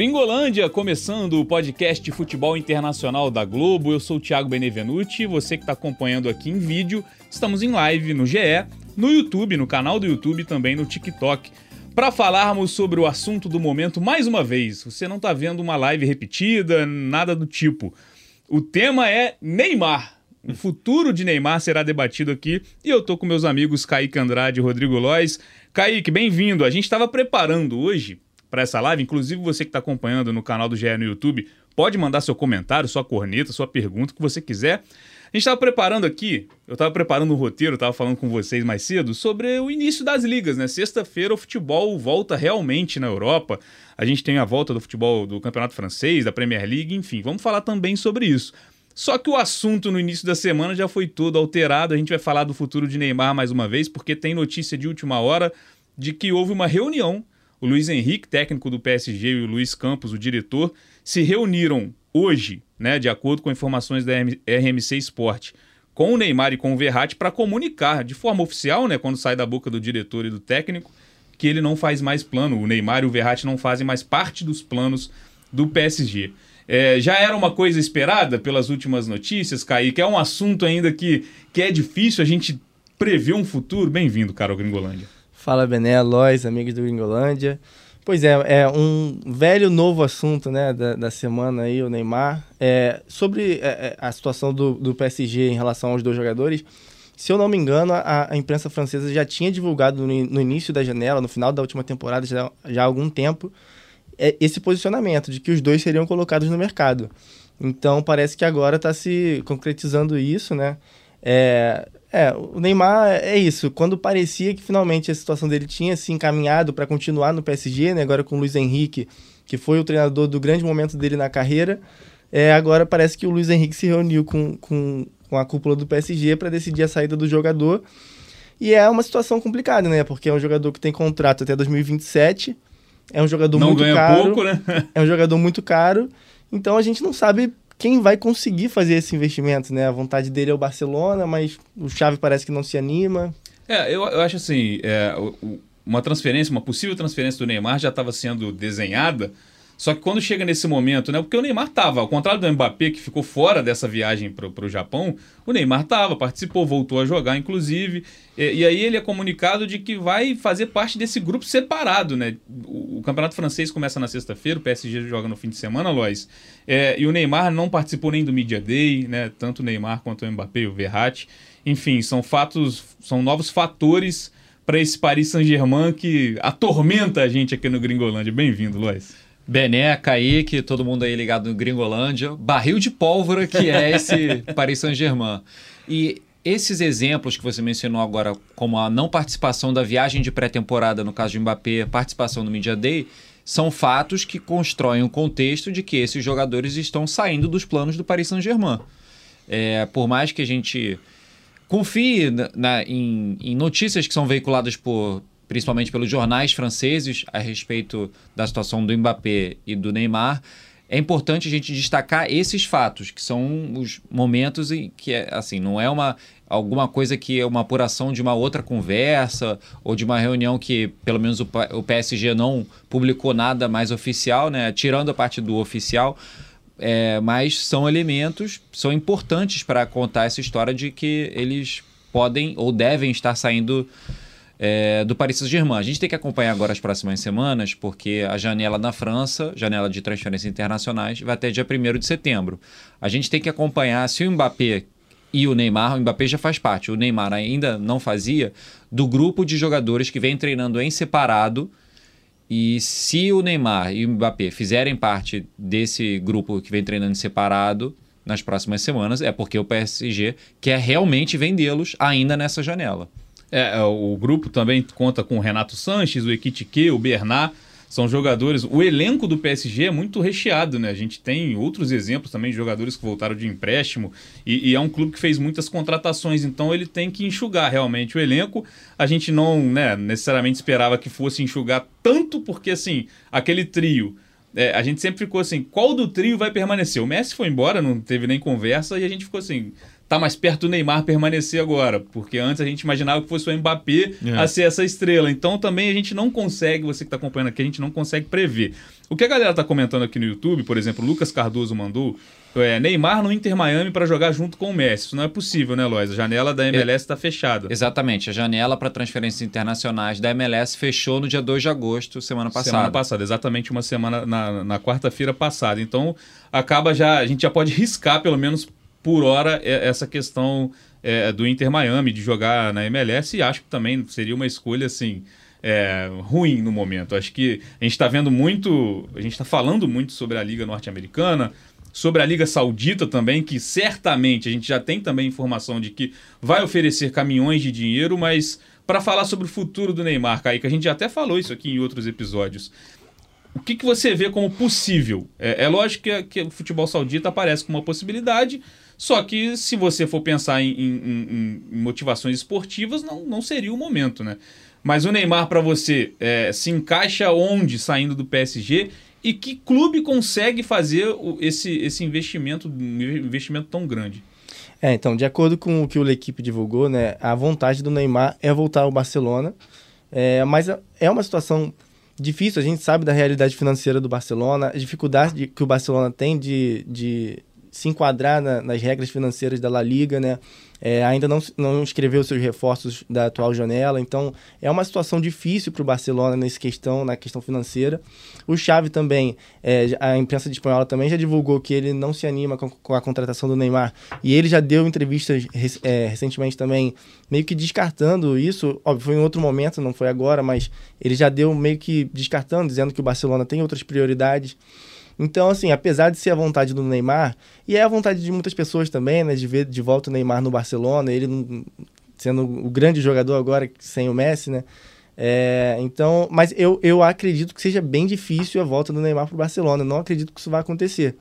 Gringolândia, começando o podcast futebol internacional da Globo. Eu sou o Thiago Benevenuti. Você que está acompanhando aqui em vídeo, estamos em live no GE, no YouTube, no canal do YouTube e também no TikTok. Para falarmos sobre o assunto do momento mais uma vez. Você não está vendo uma live repetida, nada do tipo. O tema é Neymar. O futuro de Neymar será debatido aqui e eu tô com meus amigos Kaique Andrade e Rodrigo Lois. Kaique, bem-vindo. A gente estava preparando hoje para essa live, inclusive você que está acompanhando no canal do GE no YouTube, pode mandar seu comentário, sua corneta, sua pergunta, o que você quiser. A gente estava preparando aqui, eu estava preparando um roteiro, estava falando com vocês mais cedo, sobre o início das ligas, né? Sexta-feira o futebol volta realmente na Europa. A gente tem a volta do futebol do Campeonato Francês, da Premier League, enfim, vamos falar também sobre isso. Só que o assunto no início da semana já foi todo alterado. A gente vai falar do futuro de Neymar mais uma vez, porque tem notícia de última hora de que houve uma reunião. O Luiz Henrique, técnico do PSG, e o Luiz Campos, o diretor, se reuniram hoje, né, de acordo com informações da RMC Sport, com o Neymar e com o Verratti para comunicar de forma oficial, né, quando sai da boca do diretor e do técnico, que ele não faz mais plano. O Neymar e o Verratti não fazem mais parte dos planos do PSG. É, já era uma coisa esperada pelas últimas notícias, Kaique? É um assunto ainda que, que é difícil a gente prever um futuro? Bem-vindo, Carol Gringolândia. Fala, Bené, Lois, amigos do Gringolândia. Pois é, é um velho novo assunto né, da, da semana aí, o Neymar. É, sobre é, é a situação do, do PSG em relação aos dois jogadores, se eu não me engano, a, a imprensa francesa já tinha divulgado no, no, início da janela, no final da última temporada, já, já há algum tempo, é esse posicionamento de que os dois seriam colocados no mercado. Então parece que agora está se concretizando isso, né? É, é, o Neymar é isso. Quando parecia que finalmente a situação dele tinha se encaminhado para continuar no PSG, né? Agora com o Luiz Henrique, que foi o treinador do grande momento dele na carreira, é, agora parece que o Luiz Henrique se reuniu com, com, com a cúpula do PSG para decidir a saída do jogador. E é uma situação complicada, né? Porque é um jogador que tem contrato até 2027 é um jogador não muito ganha caro. pouco, né? é um jogador muito caro. Então a gente não sabe quem vai conseguir fazer esse investimento, né? A vontade dele é o Barcelona, mas o Xavi parece que não se anima. É, eu, eu acho assim, é, uma transferência, uma possível transferência do Neymar já estava sendo desenhada só que quando chega nesse momento, né? Porque o Neymar tava, ao contrário do Mbappé, que ficou fora dessa viagem para o Japão, o Neymar tava, participou, voltou a jogar, inclusive. E, e, aí ele é comunicado de que vai fazer parte desse grupo separado, né? O, o Campeonato Francês começa na sexta-feira, o PSG joga no fim de semana, Lois. É, e o Neymar não participou nem do Media Day, né? Tanto o Neymar quanto o Mbappé o Verratti. Enfim, são fatos, são novos fatores para esse Paris Saint-Germain que atormenta a gente aqui no Gringolândia. Bem-vindo, Lois. Bené, Kaique, todo mundo aí ligado no Gringolândia. Barril de pólvora que é esse Paris Saint-Germain. E esses exemplos que você mencionou agora, como a não participação da viagem de pré-temporada, no caso de Mbappé, participação no Media Day, são fatos que constroem o um contexto de que esses jogadores estão saindo dos planos do Paris Saint-Germain. É, por mais que a gente confie na, na, em, em, notícias que são veiculadas por principalmente pelos jornais franceses, a respeito da situação do Mbappé e do Neymar, é importante a gente destacar esses fatos, que são os momentos em que, assim, não é uma alguma coisa que é uma apuração de uma outra conversa ou de uma reunião que, pelo menos, o, o PSG não publicou nada mais oficial, né? Tirando a parte do oficial. É, mas são elementos, são importantes para contar essa história de que eles podem ou devem estar saindo é, do Paris Saint-Germain. A gente tem que acompanhar agora as próximas semanas, porque a janela na França, janela de transferências internacionais, vai até dia 1 de setembro. A gente tem que acompanhar se o Mbappé e o Neymar, o Mbappé já faz parte, o Neymar ainda não fazia, do grupo de jogadores que vem treinando em separado. E se o Neymar e o Mbappé fizerem parte desse grupo que vem treinando separado nas próximas semanas, é porque o PSG quer realmente vendê-los ainda nessa janela. É, é, o grupo também conta com o Renato Sanches, o Equitique, o Bernard. São jogadores. O elenco do PSG é muito recheado, né? A gente tem outros exemplos também de jogadores que voltaram de empréstimo. E, e, é um clube que fez muitas contratações, então ele tem que enxugar realmente o elenco. A gente não né, necessariamente esperava que fosse enxugar tanto, porque assim, aquele trio. É, a gente sempre ficou assim, qual do trio vai permanecer? O Messi foi embora, não teve nem conversa, e a gente ficou assim, tá mais perto do Neymar permanecer agora, porque antes a gente imaginava que fosse o Mbappé É. a ser essa estrela. Então também a gente não consegue, você que está acompanhando aqui, a gente não consegue prever. O que a galera tá comentando aqui no YouTube, por exemplo, Lucas Cardoso mandou, é Neymar no Inter Miami para jogar junto com o Messi. Isso não é possível, né, Lois? A janela da MLS está fechada. Exatamente. A janela para transferências internacionais da MLS fechou no dia 2 de agosto, semana passada. Semana passada, exatamente uma semana na, na quarta-feira passada. Então, acaba já, a gente já pode riscar, pelo menos por hora, é- essa questão é, do Inter Miami de jogar na MLS e acho que também seria uma escolha assim. é, ruim no momento. Acho que a gente está vendo muito, a gente está falando muito sobre a Liga Norte-Americana, sobre a Liga Saudita também, que certamente a gente já tem também informação de que vai oferecer caminhões de dinheiro, mas para falar sobre o futuro do Neymar, Kaique, a gente já até falou isso aqui em outros episódios. O que, que você vê como possível? É, é lógico que, que o futebol saudita aparece como uma possibilidade, só que se você for pensar em, em- em- motivações esportivas, não, não seria o momento, né? Mas o Neymar, para você, é, se encaixa onde saindo do PSG? E que clube consegue fazer esse, esse investimento, investimento tão grande? É, então, de acordo com o que o equipe divulgou, né, a vontade do Neymar é voltar ao Barcelona. É, mas é uma situação difícil, a gente sabe da realidade financeira do Barcelona, a dificuldade de- que o Barcelona tem de, de se enquadrar na- nas regras financeiras da La Liga, né? É, ainda não, não escreveu seus reforços da atual janela, então é uma situação difícil para o Barcelona nesse questão, na questão financeira. O Xavi também, é, a imprensa espanhola também já divulgou que ele não se anima com, com a contratação do Neymar e ele já deu entrevistas é, recentemente também meio que descartando isso. Óbvio, foi em outro momento, não foi agora, mas ele já deu meio que descartando, dizendo que o Barcelona tem outras prioridades. Então, assim, apesar de ser a vontade do Neymar, e é a vontade de muitas pessoas também, né, de ver de volta o Neymar no Barcelona, ele sendo o grande jogador agora sem o Messi, né? É, então, mas eu, eu acredito que seja bem difícil a volta do Neymar para o Barcelona. Não acredito que isso vai acontecer.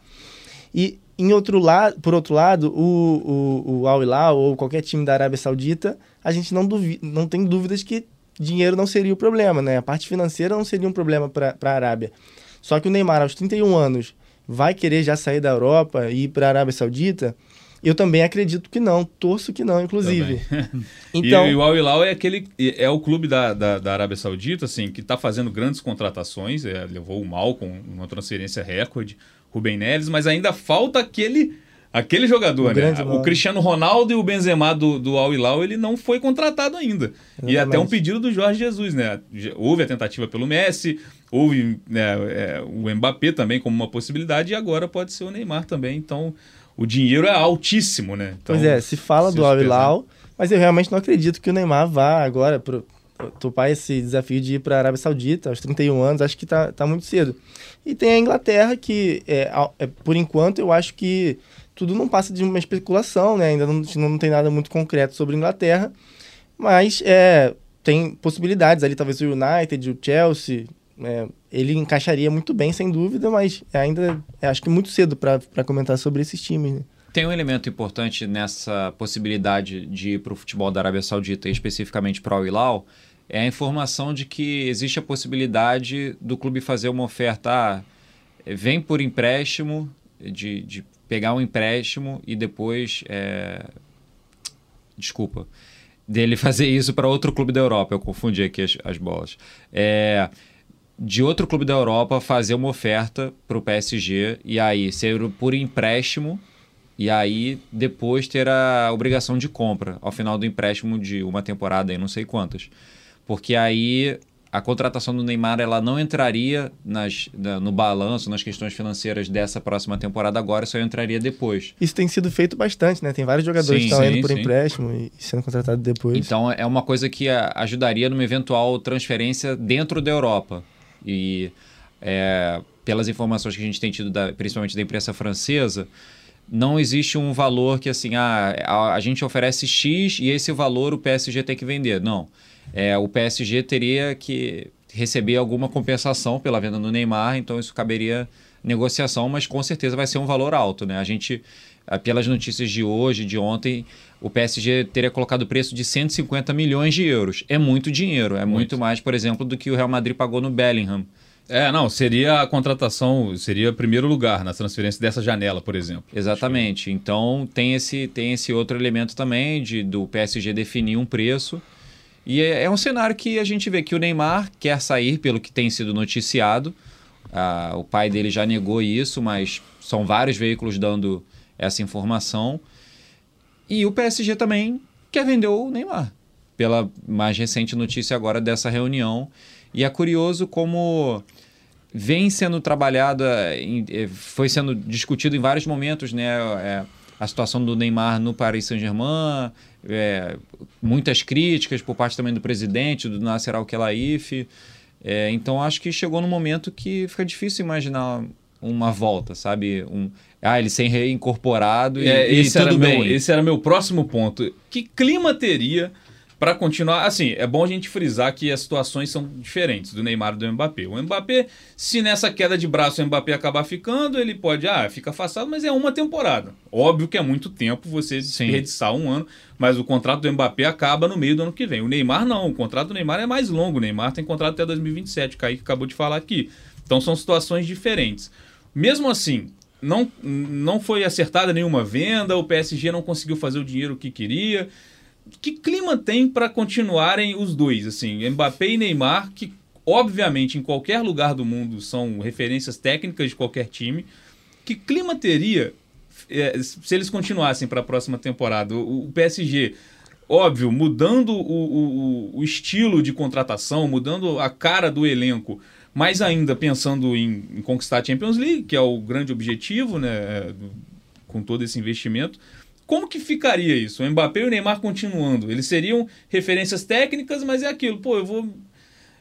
E em outro lado, por outro lado, o, o, o Al Hilal ou qualquer time da Arábia Saudita, a gente não, duvi não tem dúvidas que dinheiro não seria o problema, né? A parte financeira não seria um problema para a Arábia. Só que o Neymar, aos 31 anos, vai querer já sair da Europa e ir para a Arábia Saudita? Eu também acredito que não, torço que não, inclusive. Então, E, o Al Hilal é aquele é o clube da, da, da Arábia Saudita, assim, que está fazendo grandes contratações. é, levou o Malcom, uma transferência recorde, Rubem Neves, mas ainda falta aquele aquele jogador, O né? O. Cristiano Ronaldo e o Benzema do, do Al Hilal, ele não foi contratado ainda. E Exatamente. até um pedido do Jorge Jesus, né? Houve a tentativa pelo Messi, houve né, é, o Mbappé também como uma possibilidade e agora pode ser o Neymar também. Então, o dinheiro é altíssimo, né? Então, Pois é, se fala se do Al Hilal, mas eu realmente não acredito que o Neymar vá agora pro, topar esse desafio de ir para a Arábia Saudita aos 31 anos, acho que tá, tá muito cedo. E tem a Inglaterra que, é, é, por enquanto, eu acho que tudo não passa de uma especulação, né? Ainda não, não tem nada muito concreto sobre Inglaterra, mas é, tem possibilidades ali, talvez o United, o Chelsea, é, ele encaixaria muito bem, sem dúvida, mas ainda é, acho que muito cedo para comentar sobre esses times, né? Tem um elemento importante nessa possibilidade de ir para o futebol da Arábia Saudita especificamente para o Al Hilal, é a informação de que existe a possibilidade do clube fazer uma oferta, ah, vem por empréstimo, de, de pegar um empréstimo e depois, é, desculpa, dele fazer isso para outro clube da Europa, eu confundi aqui as, as bolas. É, de outro clube da Europa fazer uma oferta para o PSG e aí ser por empréstimo e aí depois ter a obrigação de compra ao final do empréstimo de uma temporada, aí não sei quantas. Porque aí a contratação do Neymar ela não entraria nas, na- no balanço, nas questões financeiras dessa próxima temporada agora, só entraria depois. Isso tem sido feito bastante, né? Tem vários jogadores Sim, que estão sim, indo por sim. empréstimo e sendo contratados depois. Então é uma coisa que ajudaria numa eventual transferência dentro da Europa. E é, pelas informações que a gente tem tido, da- principalmente da imprensa francesa, não existe um valor que assim, ah, a, a gente oferece X e esse valor o PSG tem que vender. Não. É, o PSG teria que receber alguma compensação pela venda do Neymar, então isso caberia negociação, mas com certeza vai ser um valor alto, né? A gente, ah, pelas notícias de hoje, de ontem, o PSG teria colocado o preço de 150 milhões de euros. É muito dinheiro, é muito, mais, por exemplo, do que o Real Madrid pagou no Bellingham. É, não, seria a contratação, seria primeiro lugar na transferência dessa janela, por exemplo. Exatamente. Então tem esse, tem esse outro elemento também de do PSG definir um preço. E é, é um cenário que a gente vê que o Neymar quer sair, pelo que tem sido noticiado. Ah, o pai dele já negou isso, mas são vários veículos dando essa informação. E o PSG também quer vender o Neymar, pela mais recente notícia agora dessa reunião. E é curioso como vem sendo trabalhada, eh, foi sendo discutido em vários momentos, né? É, a situação do Neymar no Paris Saint-Germain, é, muitas críticas por parte também do presidente, do Nasser Al-Khelaifi. É, então acho que chegou num momento que fica difícil imaginar uma volta, sabe? Um, ah, ele ser reincorporado e, é, e tudo bem. Meu, esse era meu próximo ponto. Que clima teria para continuar? Assim, é bom a gente frisar que as situações são diferentes do Neymar e do Mbappé. O Mbappé, se nessa queda de braço o Mbappé acabar ficando, ele pode, ah, fica afastado, mas é uma temporada. Óbvio que é muito tempo você desperdiçar um ano, mas o contrato do Mbappé acaba no meio do ano que vem. O Neymar não, o contrato do Neymar é mais longo. O Neymar tem contrato até 2027, o Kaique acabou de falar aqui. Então são situações diferentes. Mesmo assim, não, não foi acertada nenhuma venda, o PSG não conseguiu fazer o dinheiro que queria. Que clima tem para continuarem os dois, assim, Mbappé e Neymar, que obviamente em qualquer lugar do mundo são referências técnicas de qualquer time. Que clima teria é, se eles continuassem para a próxima temporada? O, o, PSG, óbvio, mudando o, o, o estilo de contratação, mudando a cara do elenco mas ainda pensando em, em, conquistar a Champions League, que é o grande objetivo, né, com todo esse investimento. Como que ficaria isso? O Mbappé e o Neymar continuando? Eles seriam referências técnicas, mas é aquilo, pô, eu vou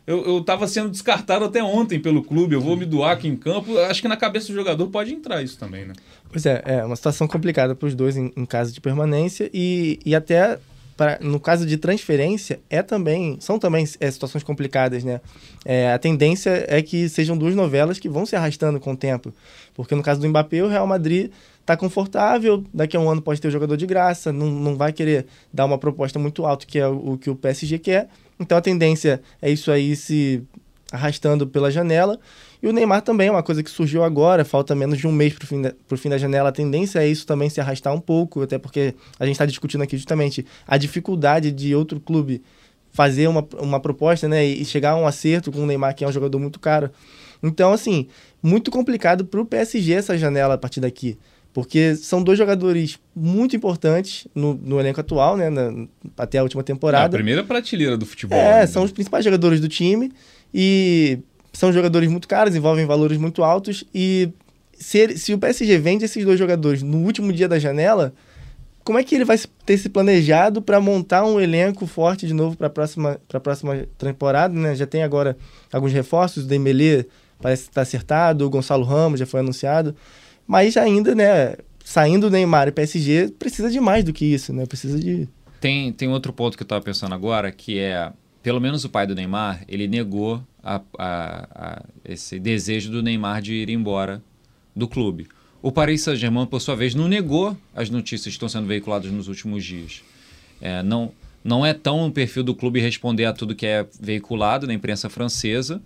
eu estava sendo descartado até ontem pelo clube, eu vou me doar aqui em campo. Acho que na cabeça do jogador pode entrar isso também, né? Pois é, é uma situação complicada para os dois em, em, caso de permanência e, e até Pra, no caso de transferência, é também são também é, situações complicadas, né? É, a tendência é que sejam duas novelas que vão se arrastando com o tempo. Porque no caso do Mbappé, o Real Madrid está confortável, daqui a um ano pode ter o jogador de graça, não, não vai querer dar uma proposta muito alta, que é o, o que o PSG quer. Então a tendência é isso aí se arrastando pela janela. E o Neymar também é uma coisa que surgiu agora, falta menos de um mês para o fim, da, fim da janela. A tendência é isso também se arrastar um pouco, até porque a gente está discutindo aqui justamente a dificuldade de outro clube fazer uma, uma proposta né, e chegar a um acerto com o Neymar, que é um jogador muito caro. Então, assim, muito complicado para o PSG essa janela a partir daqui. Porque são dois jogadores muito importantes no, no elenco atual, né? Na, até a última temporada. É a primeira prateleira do futebol. É, são os principais jogadores do time. E são jogadores muito caros, envolvem valores muito altos. E se, se o PSG vende esses dois jogadores no último dia da janela, como é que ele vai ter se planejado para montar um elenco forte de novo para a próxima, próxima temporada? Né? Já tem agora alguns reforços, o Dembélé parece estar tá acertado, o Gonçalo Ramos já foi anunciado, mas ainda, né, saindo Neymar e PSG, precisa de mais do que isso, né? Precisa de... Tem, tem outro ponto que eu estava pensando agora, que é pelo menos o pai do Neymar, ele negou a, a, a esse desejo do Neymar de ir embora do clube. O Paris Saint-Germain, por sua vez, não negou as notícias que estão sendo veiculadas nos últimos dias. É, não, não é tão o perfil do clube responder a tudo que é veiculado na imprensa francesa,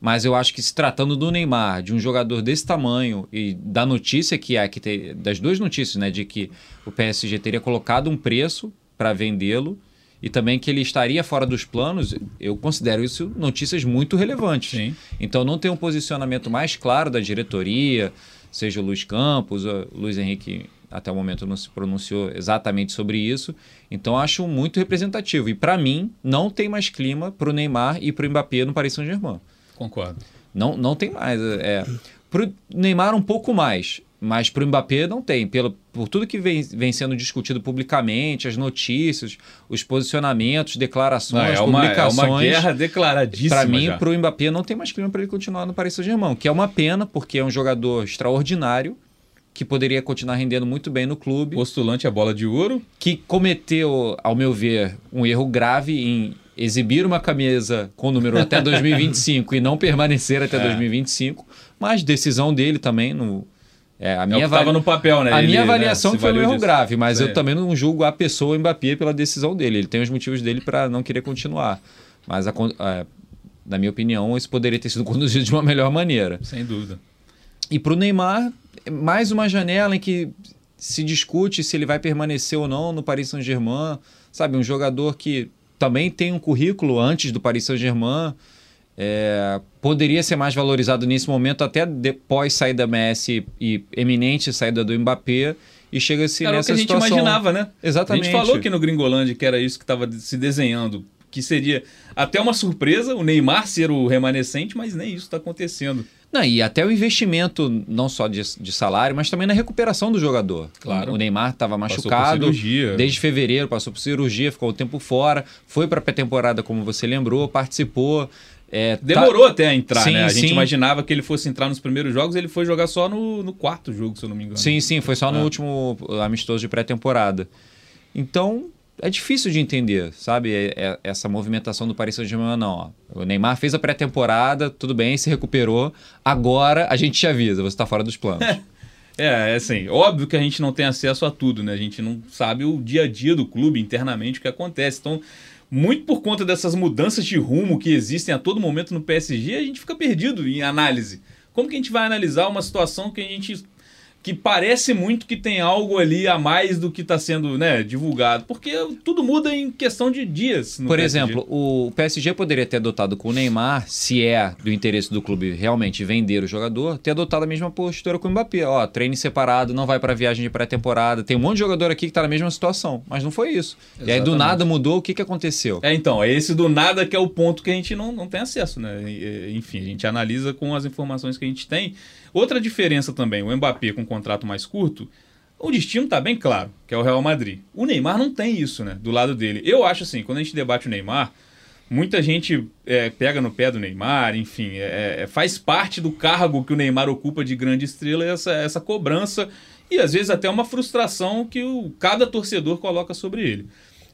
mas eu acho que se tratando do Neymar, de um jogador desse tamanho e da notícia que é que das duas notícias, né, de que o PSG teria colocado um preço para vendê-lo e também que ele estaria fora dos planos, eu considero isso notícias muito relevantes. Sim. Então não tem um posicionamento mais claro da diretoria, seja o Luiz Campos, o Luiz Henrique até o momento não se pronunciou exatamente sobre isso. Então acho muito representativo. E para mim, não tem mais clima para o Neymar e para o Mbappé no Paris Saint-Germain. Concordo. Não, não tem mais. É, para o Neymar, um pouco mais. Mas para o Mbappé não tem. Pelo, por tudo que vem, vem sendo discutido publicamente, as notícias, os posicionamentos, declarações, não, é publicações. Uma, é uma guerra declaradíssima. Para mim, para o Mbappé, não tem mais clima para ele continuar no Paris Saint-Germain, que é uma pena, porque é um jogador extraordinário, que poderia continuar rendendo muito bem no clube. Postulante a bola de ouro. Que cometeu, ao meu ver, um erro grave em exibir uma camisa com número até 2025 e não permanecer até é. 2025, mas decisão dele também no é, a minha é avali... no papel, né? A Ele, minha avaliação né, foi um erro disso. grave, mas eu também não julgo a pessoa Mbappé pela decisão dele. Ele tem os motivos dele para não querer continuar. Mas a, é, na minha opinião, isso poderia ter sido conduzido de uma melhor maneira. Sem dúvida. E para o Neymar, mais uma janela em que se discute se ele vai permanecer ou não no Paris Saint-Germain. Sabe, um jogador que também tem um currículo antes do Paris Saint-Germain. É, poderia ser mais valorizado nesse momento, até depois saída da Messi e eminente saída do Mbappé. E chega-se nessa Era o que a gente situação. imaginava, né? Exatamente. A gente falou aqui no Gringolândia que era isso que estava se desenhando. Que seria até uma surpresa o Neymar ser o remanescente, mas nem isso está acontecendo. Não, e até o investimento, não só de, de salário, mas também na recuperação do jogador. Claro. O Neymar estava machucado. Desde fevereiro, passou por cirurgia, ficou um tempo fora, foi para a pré-temporada, como você lembrou, participou. É, tá- Demorou até a entrar, Sim, né? A gente sim. imaginava que ele fosse entrar nos primeiros jogos, ele foi jogar só no, no quarto jogo, se eu não me engano. Sim, sim, foi só no Ah. último amistoso de pré-temporada. Então, é difícil de entender, sabe? É- é- essa movimentação do Paris Saint-Germain, não. ó. O Neymar fez a pré-temporada, tudo bem, se recuperou. Agora a gente te avisa, você está fora dos planos. É, é assim, óbvio que a gente não tem acesso a tudo, né? A gente não sabe o dia a dia do clube internamente o que acontece. Então, muito por conta dessas mudanças de rumo que existem a todo momento no PSG, a gente fica perdido em análise. Como que a gente vai analisar uma situação que a gente que parece muito que tem algo ali a mais do que está sendo né, divulgado? Porque tudo muda em questão de dias. no Por PSG. exemplo, o PSG poderia ter adotado com o Neymar, se é do interesse do clube realmente vender o jogador, ter adotado a mesma postura com o Mbappé. Ó, treine separado, não vai para viagem de pré-temporada. Tem um monte de jogador aqui que tá na mesma situação, mas não foi isso. E aí do Exatamente. nada mudou, o que que aconteceu? É, então, é esse do nada que é o ponto que a gente não, não tem acesso, né? Enfim, a gente analisa com as informações que a gente tem. Outra diferença também, o Mbappé com um contrato mais curto, o destino tá bem claro, que é o Real Madrid. O Neymar não tem isso, né? Do lado dele. Eu acho assim, quando a gente debate o Neymar, muita gente é, pega no pé do Neymar, enfim, é, é, faz parte do cargo que o Neymar ocupa de grande estrela essa, essa cobrança e às vezes até uma frustração que o, cada torcedor coloca sobre ele.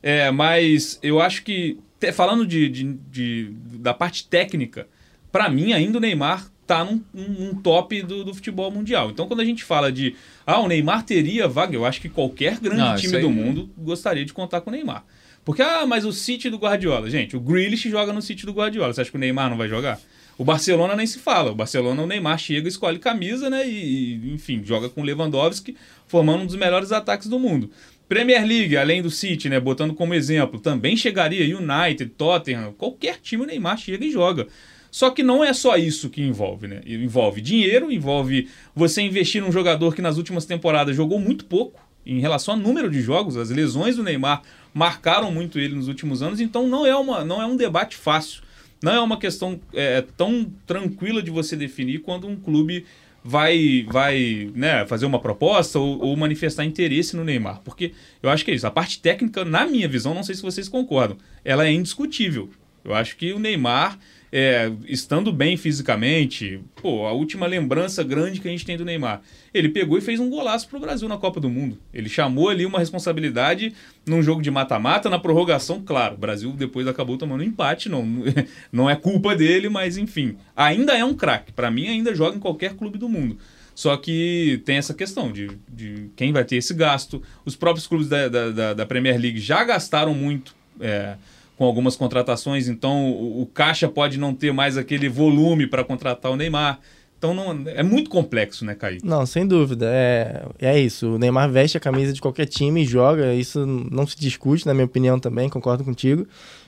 É, mas eu acho que, te- falando de, de- de- da parte técnica, para mim ainda o Neymar tá num, num top do, do futebol mundial. Então quando a gente fala de, ah, o Neymar teria vaga, eu acho que qualquer grande Não, time do mundo gostaria de contar com o Neymar. Porque, ah, mas o City do Guardiola. Gente, o Grealish joga no City do Guardiola. Você acha que o Neymar não vai jogar? O Barcelona nem se fala. O Barcelona, o Neymar chega, escolhe camisa, né? E, e, enfim, joga com o Lewandowski, formando um dos melhores ataques do mundo. Premier League, além do City, né? Botando como exemplo, também chegaria United, Tottenham, qualquer time o Neymar chega e joga. Só que não é só isso que envolve, né? Envolve dinheiro, envolve você investir num jogador que nas últimas temporadas jogou muito pouco em relação ao número de jogos. As lesões do Neymar marcaram muito ele nos últimos anos, então não é, uma, não é um debate fácil. Não é uma questão é, tão tranquila de você definir quando um clube vai, vai né, fazer uma proposta ou, ou manifestar interesse no Neymar. Porque eu acho que é isso. A parte técnica, na minha visão, não sei se vocês concordam, ela é indiscutível. Eu acho que o Neymar, é, estando bem fisicamente, pô, a última lembrança grande que a gente tem do Neymar, ele pegou e fez um golaço pro Brasil na Copa do Mundo. Ele chamou ali uma responsabilidade num jogo de mata-mata, na prorrogação, claro. O Brasil depois acabou tomando empate, não, não é culpa dele, mas enfim. Ainda é um craque. Para mim, ainda joga em qualquer clube do mundo. Só que tem essa questão de, de quem vai ter esse gasto. Os próprios clubes da, da, da- da Premier League já gastaram muito é, com algumas contratações, então o, o caixa pode não ter mais aquele volume para contratar o Neymar. Então não, é muito complexo, né, Kaique? Não, sem dúvida. É, é isso. O Neymar veste a camisa de qualquer time e joga. Isso não se discute, na minha opinião também, concordo contigo.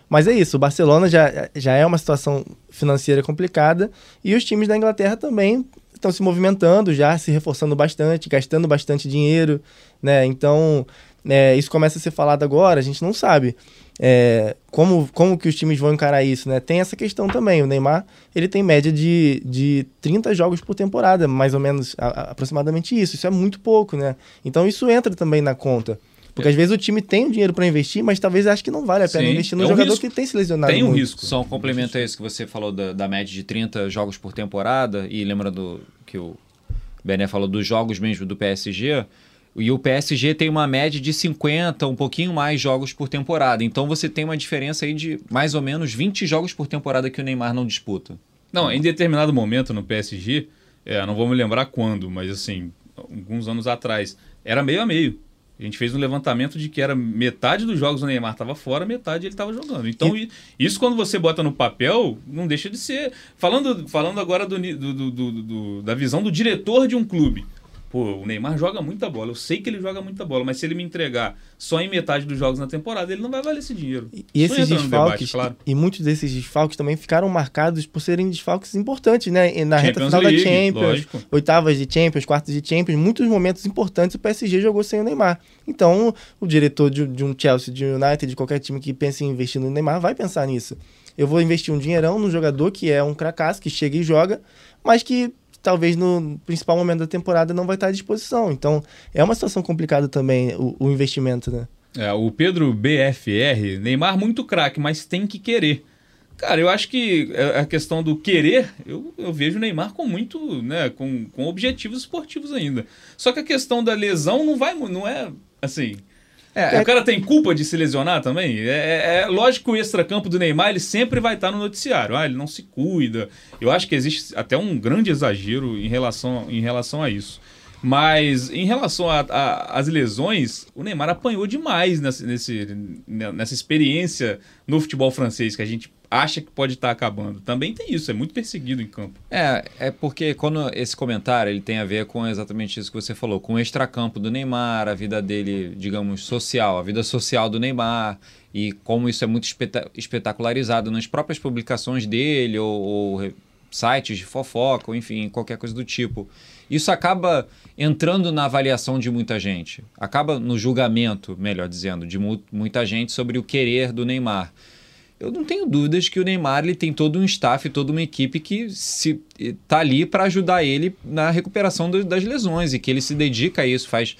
Mas é isso, o Barcelona já, já é uma situação financeira complicada e os times da Inglaterra também estão se movimentando, já se reforçando bastante, gastando bastante dinheiro, né? Então, é, isso começa a ser falado agora, a gente não sabe é, como, como que os times vão encarar isso, né? Tem essa questão também, o Neymar, ele tem média de, de 30 jogos por temporada, mais ou menos, a- a- aproximadamente isso, isso é muito pouco, né? Então isso entra também na conta. Porque às vezes o time tem o dinheiro para investir, mas talvez ache que não vale a pena Sim, investir no é um jogador risco. que tem se lesionado Tem um muito. risco. Só um complemento a isso que você falou da, da média de 30 jogos por temporada, e lembra do que o Bené falou dos jogos mesmo do PSG, e o PSG tem uma média de 50, um pouquinho mais jogos por temporada. Então você tem uma diferença aí de mais ou menos 20 jogos por temporada que o Neymar não disputa. Não, em determinado momento no PSG, é, não vou me lembrar quando, mas assim, alguns anos atrás, era meio a meio. A gente fez um levantamento de que era metade dos jogos o Neymar estava fora, metade ele estava jogando. Então, e... isso quando você bota no papel, não deixa de ser. Falando, falando agora do, do, do, da visão do diretor de um clube. Pô, o Neymar joga muita bola. Eu sei que ele joga muita bola, mas se ele me entregar só em metade dos jogos na temporada, ele não vai valer esse dinheiro. E, e esses desfalques, debate, claro. e, muitos desses desfalques também ficaram marcados por serem desfalques importantes, né? Na Champions reta final League, da Champions, lógico. oitavas de Champions, quartos de Champions, muitos momentos importantes o PSG jogou sem o Neymar. Então, o diretor de, de um Chelsea, de um United, de qualquer time que pense em investir no Neymar, vai pensar nisso. Eu vou investir um dinheirão no jogador que é um cracaço, que chega e joga, mas que talvez no principal momento da temporada não vai estar à disposição. Então, é uma situação complicada também o, o investimento, né? É, o Pedro BFR, Neymar muito craque, mas tem que querer. Cara, eu acho que a questão do querer, eu, eu vejo o Neymar com muito, né, com, com objetivos esportivos ainda. Só que a questão da lesão não vai, não é assim, é, o cara tem culpa de se lesionar também? É, é, é lógico que o extracampo do Neymar ele sempre vai estar no noticiário. Ah, ele não se cuida. Eu acho que existe até um grande exagero em relação, em relação a isso. Mas em relação às lesões, o Neymar apanhou demais nessa, nesse, nessa experiência no futebol francês, que a gente acha que pode estar acabando. Também tem isso, é muito perseguido em campo. É, é porque quando esse comentário ele tem a ver com exatamente isso que você falou, com o extracampo do Neymar, a vida dele, digamos, social, a vida social do Neymar e como isso é muito espetacularizado nas próprias publicações dele ou, ou sites de fofoca, ou enfim, qualquer coisa do tipo. Isso acaba entrando na avaliação de muita gente, acaba no julgamento, melhor dizendo, de mu muita gente sobre o querer do Neymar. Eu não tenho dúvidas que o Neymar ele tem todo um staff, toda uma equipe que se tá ali para ajudar ele na recuperação do, das lesões e que ele se dedica a isso, faz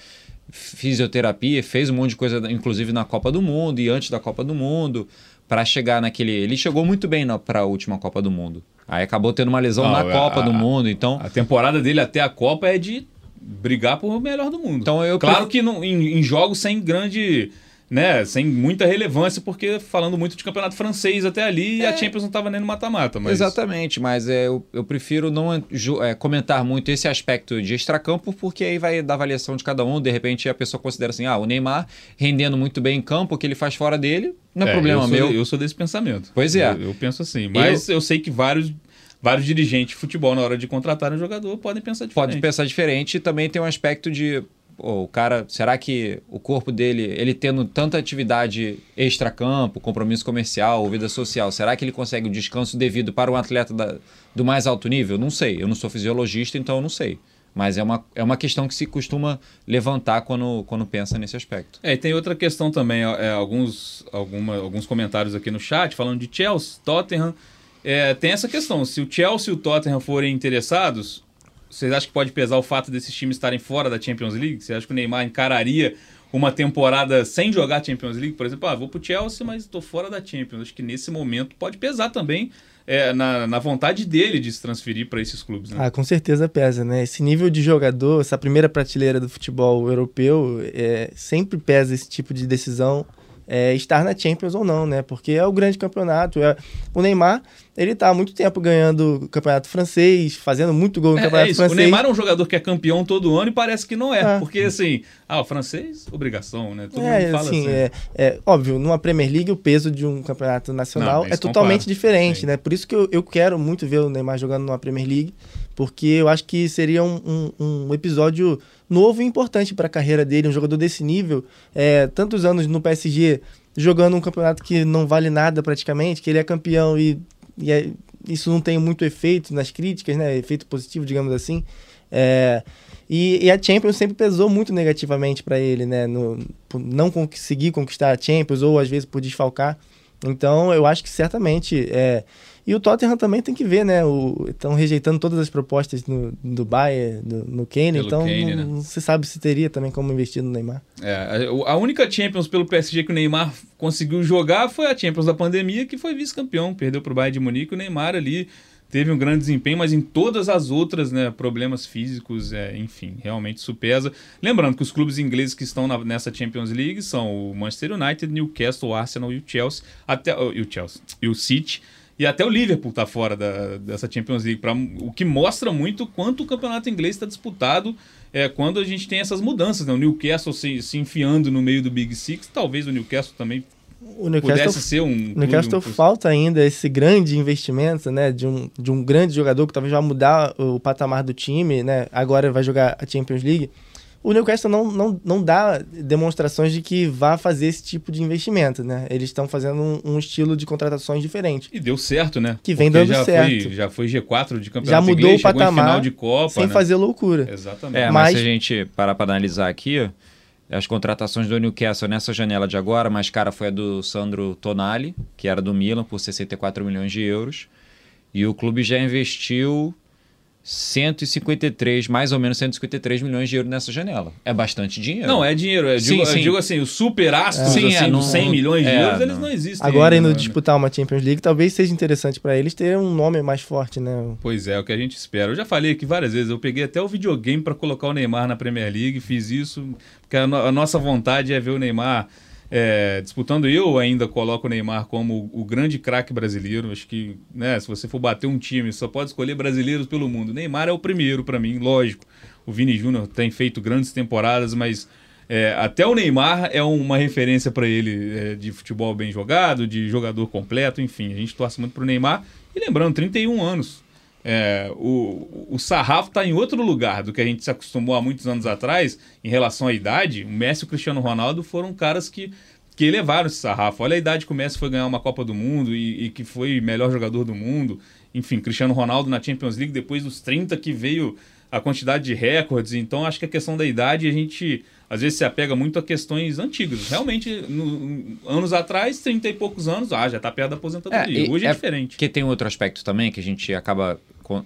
fisioterapia, fez um monte de coisa, inclusive na Copa do Mundo e antes da Copa do Mundo, para chegar naquele. Ele chegou muito bem para a última Copa do Mundo. Aí acabou tendo uma lesão na Copa a, do Mundo, então. A temporada dele até a Copa é de brigar por o melhor do mundo. Então eu claro que não, em, em jogos sem grande né, sem muita relevância, porque falando muito de campeonato francês até ali, é. a Champions não estava nem no mata-mata. Mas... Exatamente, mas é, eu, eu prefiro não é, comentar muito esse aspecto de extracampo, porque aí vai da avaliação de cada um. De repente a pessoa considera assim: ah, o Neymar rendendo muito bem em campo, o que ele faz fora dele, não é, é problema eu sou, meu. Eu sou desse pensamento. Pois é. Eu, eu penso assim, mas eu, eu sei que vários vários dirigentes de futebol, na hora de contratar um jogador, podem pensar diferente. Pode pensar diferente e também tem um aspecto de pô, o cara, será que o corpo dele, ele tendo tanta atividade extra-campo, compromisso comercial, vida social, será que ele consegue o descanso devido para um atleta da, do mais alto nível? Não sei. Eu não sou fisiologista, então eu não sei. Mas é uma, é uma questão que se costuma levantar quando, quando pensa nesse aspecto. É, e tem outra questão também, é, alguns, alguma, alguns comentários aqui no chat falando de Chelsea, Tottenham. É, tem essa questão, se o Chelsea e o Tottenham forem interessados, vocês acham que pode pesar o fato desses times estarem fora da Champions League? Você acha que o Neymar encararia uma temporada sem jogar Champions League? Por exemplo, ah, vou pro Chelsea, mas estou fora da Champions. Acho que nesse momento pode pesar também é, na, na, vontade dele de se transferir para esses clubes. Né? Ah, com certeza pesa, né? Esse nível de jogador, essa primeira prateleira do futebol europeu, é, sempre pesa esse tipo de decisão é, estar na Champions ou não, né? Porque é o grande campeonato. É... O Neymar, ele tá há muito tempo ganhando o campeonato francês, fazendo muito gol no é, campeonato é francês. O Neymar é um jogador que é campeão todo ano e parece que não é. é. Porque, assim, ah, o francês, obrigação, né? Todo é, mundo fala assim. assim. É, é, óbvio, numa Premier League, o peso de um campeonato nacional não, é totalmente compara. diferente, Sim. né? Por isso que eu, eu quero muito ver o Neymar jogando numa Premier League, porque eu acho que seria um, um, um episódio novo e importante para a carreira dele, um jogador desse nível, é, tantos anos no PSG, jogando um campeonato que não vale nada praticamente, que ele é campeão e, e é, isso não tem muito efeito nas críticas, né? Efeito positivo, digamos assim. É, e, e, a Champions sempre pesou muito negativamente para ele, né? No, não conseguir conquistar a Champions ou às vezes por desfalcar. Então eu acho que certamente é, e o Tottenham também tem que ver, né? Estão rejeitando todas as propostas no, do Bayern, no, no Kane, Pelo então Kane, não, né? não, se sabe se teria também como investir no Neymar. É, a única Champions pelo PSG que o Neymar conseguiu jogar foi a Champions da pandemia, que foi vice-campeão, perdeu para o Bayern de Munique, o Neymar ali teve um grande desempenho, mas em todas as outras, né, problemas físicos, é, enfim, realmente isso pesa. Lembrando que os clubes ingleses que estão na, nessa Champions League são o Manchester United, Newcastle, o Arsenal e o Chelsea, até e o Chelsea e o City E até o Liverpool tá fora da, dessa Champions League, pra, o que mostra muito quanto o campeonato inglês está disputado é, quando a gente tem essas mudanças. Né? O Newcastle se, se enfiando no meio do Big Six, talvez o Newcastle também o Newcastle, pudesse ser um. O Newcastle clube, falta ainda esse grande investimento, né? De um, de um grande jogador que talvez vá mudar o patamar do time, né? Agora vai jogar a Champions League o Newcastle não, não, não dá demonstrações de que vá fazer esse tipo de investimento, né? Eles estão fazendo um, um, estilo de contratações diferente. E deu certo, né? Que vem Porque dando já certo. Foi, já foi G4 de campeonato Já mudou inglês, o patamar final de Copa, sem né? fazer loucura. Exatamente. É, mas, mas se a gente parar para analisar aqui, as contratações do Newcastle nessa janela de agora, mais cara foi a do Sandro Tonali, que era do Milan, por 64 milhões de euros. E o clube já investiu 153, mais ou menos 153 milhões de euros nessa janela. É bastante dinheiro. Não, é dinheiro. Eu, sim, digo, sim. eu digo assim, os super astros, é. assim, é, não, 100 milhões de é, euros, não. eles não existem. Agora, ainda, indo né? disputar uma Champions League, talvez seja interessante para eles terem um nome mais forte, né? Pois é, é o que a gente espera. Eu já falei aqui várias vezes, eu peguei até o videogame para colocar o Neymar na Premier League, fiz isso, porque a, no, a nossa vontade é ver o Neymar é, disputando, eu ainda coloco o Neymar como o, grande craque brasileiro. Acho que, né, se você for bater um time, só pode escolher brasileiros pelo mundo. Neymar é o primeiro para mim, lógico. O Vini Júnior tem feito grandes temporadas, mas é, até o Neymar é uma referência para ele é, de futebol bem jogado, de jogador completo, enfim. A gente torce muito pro Neymar. E lembrando, 31 anos. É, o, o sarrafo está em outro lugar do que a gente se acostumou há muitos anos atrás em relação à idade. O Messi e o Cristiano Ronaldo foram caras que, que elevaram esse sarrafo. Olha a idade que o Messi foi ganhar uma Copa do Mundo e, e que foi melhor jogador do mundo. Enfim, Cristiano Ronaldo na Champions League depois dos 30 que veio a quantidade de recordes. Então acho que a questão da idade a gente às vezes se apega muito a questões antigas. Realmente, no, anos atrás, 30 e poucos anos, ah, já está perto da aposentadoria. É, Hoje é, é diferente. Porque tem outro aspecto também que a gente acaba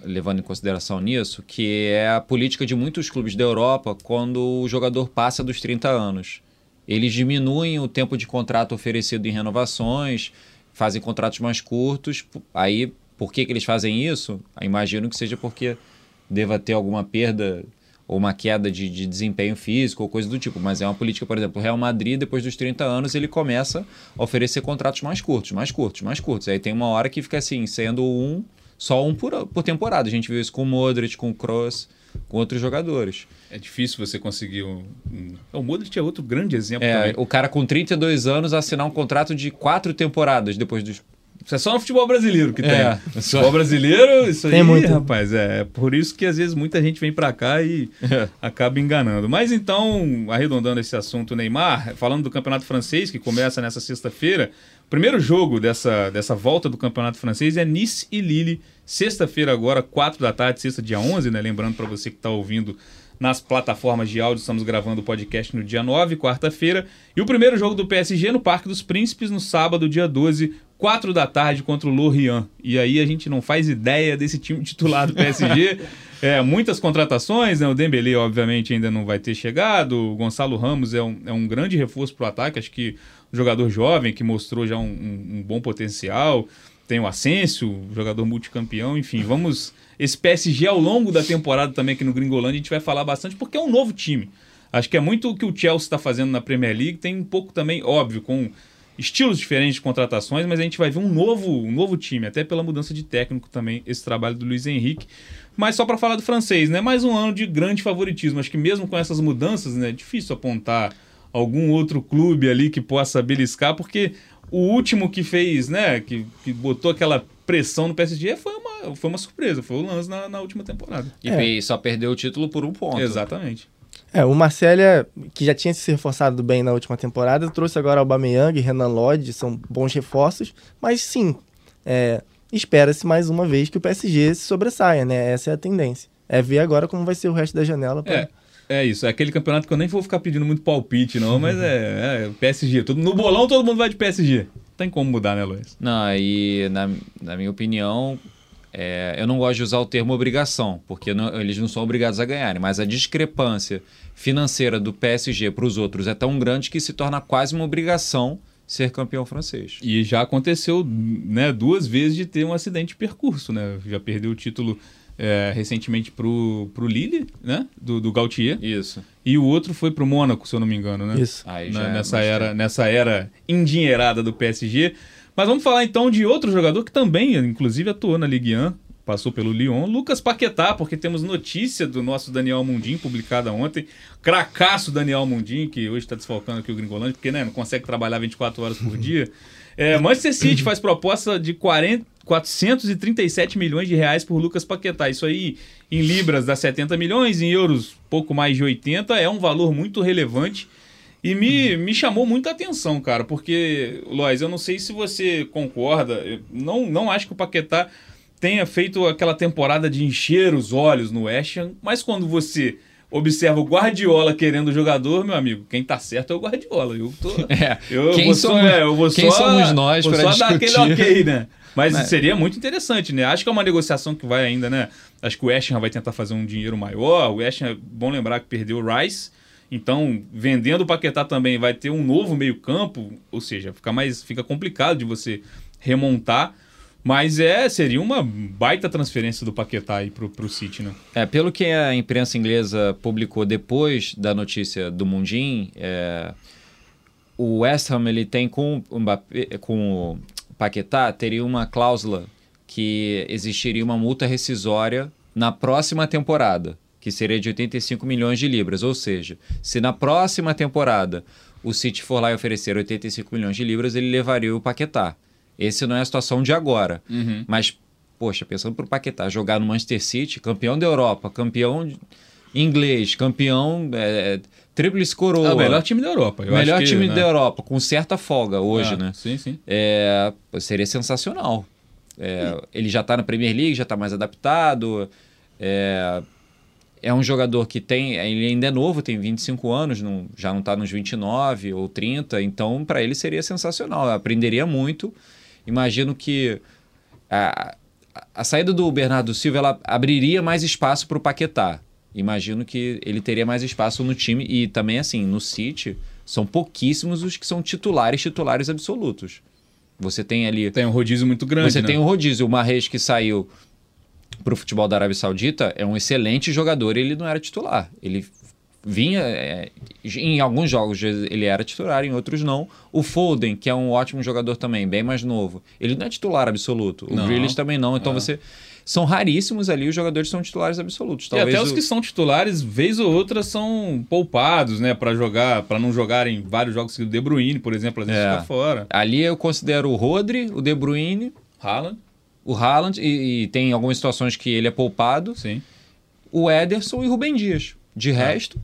levando em consideração nisso, que é a política de muitos clubes da Europa quando o jogador passa dos 30 anos. Eles diminuem o tempo de contrato oferecido em renovações, fazem contratos mais curtos. Aí, por que, que eles fazem isso? Imagino que seja porque deva ter alguma perda ou uma queda de, de, desempenho físico ou coisa do tipo. Mas é uma política, por exemplo, o Real Madrid, depois dos 30 anos, ele começa a oferecer contratos mais curtos, mais curtos, mais curtos. Aí tem uma hora que fica assim, sendo um, só um por, por temporada. A gente viu isso com o Modric, com o Kroos, com outros jogadores. É difícil você conseguir um... O Modric é outro grande exemplo é, também. O cara com 32 anos assinar um contrato de quatro temporadas depois dos isso é só no futebol brasileiro que tem. É, futebol brasileiro, isso tem aí, muito. rapaz, é por isso que às vezes muita gente vem para cá e é. acaba enganando. Mas então, arredondando esse assunto, Neymar, falando do Campeonato Francês, que começa nessa sexta-feira, o primeiro jogo dessa, dessa volta do Campeonato Francês é Nice e Lille, sexta-feira agora, 4 da tarde, sexta dia 11, né? Lembrando para você que está ouvindo nas plataformas de áudio. Estamos gravando o podcast no dia 9, quarta-feira. E o primeiro jogo do PSG no Parque dos Príncipes no sábado, dia 12, 4 da tarde contra o Lorient. E aí a gente não faz ideia desse time titular do PSG. é, muitas contratações, né? O Dembélé, obviamente, ainda não vai ter chegado. O Gonçalo Ramos é um, é um grande reforço para o ataque. Acho que um jogador jovem que mostrou já um, um, um bom potencial. Tem o Asensio, jogador multicampeão. Enfim, vamos... Esse PSG ao longo da temporada também aqui no Gringolândia a gente vai falar bastante porque é um novo time. Acho que é muito o que o Chelsea está fazendo na Premier League. Tem um pouco também, óbvio, com estilos diferentes de contratações, mas a gente vai ver um novo, um novo time, até pela mudança de técnico também, esse trabalho do Luiz Henrique. Mas só para falar do francês, né? Mais um ano de grande favoritismo. Acho que mesmo com essas mudanças, né, é difícil apontar algum outro clube ali que possa beliscar, porque o último que fez, né, que, que botou aquela pressão no PSG foi uma, foi uma surpresa, foi o Lance na, na última temporada. E é. só perdeu o título por um ponto. Exatamente. É, o Marcélia, que já tinha se reforçado bem na última temporada, trouxe agora o Aubameyang e Renan Lodge, são bons reforços, mas sim, é, espera-se mais uma vez que o PSG se sobressaia, né? Essa é a tendência. É ver agora como vai ser o resto da janela. Pra... É. É isso, é aquele campeonato que eu nem vou ficar pedindo muito palpite, não, mas é, é PSG. Tudo, no bolão todo mundo vai de PSG. Não tem como mudar, né, Luiz? Não, e na, na minha opinião, é, eu não gosto de usar o termo obrigação, porque não, eles não são obrigados a ganharem, mas a discrepância financeira do PSG para os outros é tão grande que se torna quase uma obrigação ser campeão francês. E já aconteceu né, duas vezes de ter um acidente de percurso, né? Já perdeu o título é, recentemente pro, pro Lille, né? Do, do Gautier. Isso. E o outro foi pro Mônaco, se eu não me engano, né? Isso. Aí já é nessa, era, nessa era endinheirada do PSG. Mas vamos falar então de outro jogador que também, inclusive, atuou na Ligue 1, passou pelo Lyon, Lucas Paquetá, porque temos notícia do nosso Daniel Mundim, publicada ontem. Cracaço Daniel Mundim, que hoje está desfalcando aqui o Gringolândia, porque né, não consegue trabalhar 24 horas por dia. É, Manchester City faz proposta de 40, 437 milhões de reais por Lucas Paquetá. Isso aí, em libras, dá 70 milhões, em euros, pouco mais de 80. É um valor muito relevante. E me, me chamou muita atenção, cara, porque, Lois, eu não sei se você concorda, não, não acho que o Paquetá tenha feito aquela temporada de encher os olhos no West Ham, mas quando você observa o Guardiola querendo o jogador, meu amigo, quem tá certo é o Guardiola. Eu tô. É, eu quem vou somos, só, é, eu quem só, somos nós para discutir? aquele ok, né? Mas Mas- seria muito interessante, né? Acho que é uma negociação que vai ainda, né? Acho que o West Ham vai tentar fazer um dinheiro maior. O West Ham, é bom lembrar que perdeu o Rice. Então, vendendo o Paquetá também vai ter um novo meio-campo, ou seja, fica mais fica complicado de você remontar. Mas é, seria uma baita transferência do Paquetá aí pro, pro City, né? É, pelo que a imprensa inglesa publicou depois da notícia do Mundim, é, o West Ham ele tem com o, Mbappé, com Paquetá teria uma cláusula que existiria uma multa rescisória na próxima temporada, que seria de 85 milhões de libras. Ou seja, se na próxima temporada o City for lá e oferecer 85 milhões de libras, ele levaria o Paquetá. Esse não é a situação de agora. Mas, poxa, pensando pro Paquetá jogar no Manchester City, campeão da Europa, campeão de- inglês, campeão é, tríplice coroa. É o melhor time da Europa. Eu melhor acho que, time né? da Europa, com certa folga hoje, Ah, né? Sim, sim. É, seria sensacional. É, ele já está na Premier League, já está mais adaptado. É, é um jogador que tem. Ele ainda é novo, tem 25 anos, não, já não está nos 29 ou 30, então para ele seria sensacional. Aprenderia muito. Imagino que a, a- a saída do Bernardo Silva ela abriria mais espaço para o Paquetá. Imagino que ele teria mais espaço no time e também assim no City são pouquíssimos os que são titulares, titulares absolutos. Você tem ali Tem um rodízio muito grande. você né? tem o rodízio. O Mahrez que saiu para o futebol da Arábia Saudita é um excelente jogador. Ele não era titular. Ele vinha é, em alguns jogos ele era titular, em outros não. O Foden, que é um ótimo jogador também, bem mais novo, ele não é titular absoluto. O. Grealish também não. Então É. você são raríssimos ali os jogadores que são titulares absolutos. E Talvez até os o- que são titulares, vez ou outra, são poupados, né? Pra jogar, para não jogarem vários jogos que o De Bruyne, por exemplo, às vezes É. fica fora. ali eu considero o Rodri, o De Bruyne, Haaland, o Haaland e, e tem algumas situações que ele é poupado, sim. o Ederson e o Rubem Dias. De resto,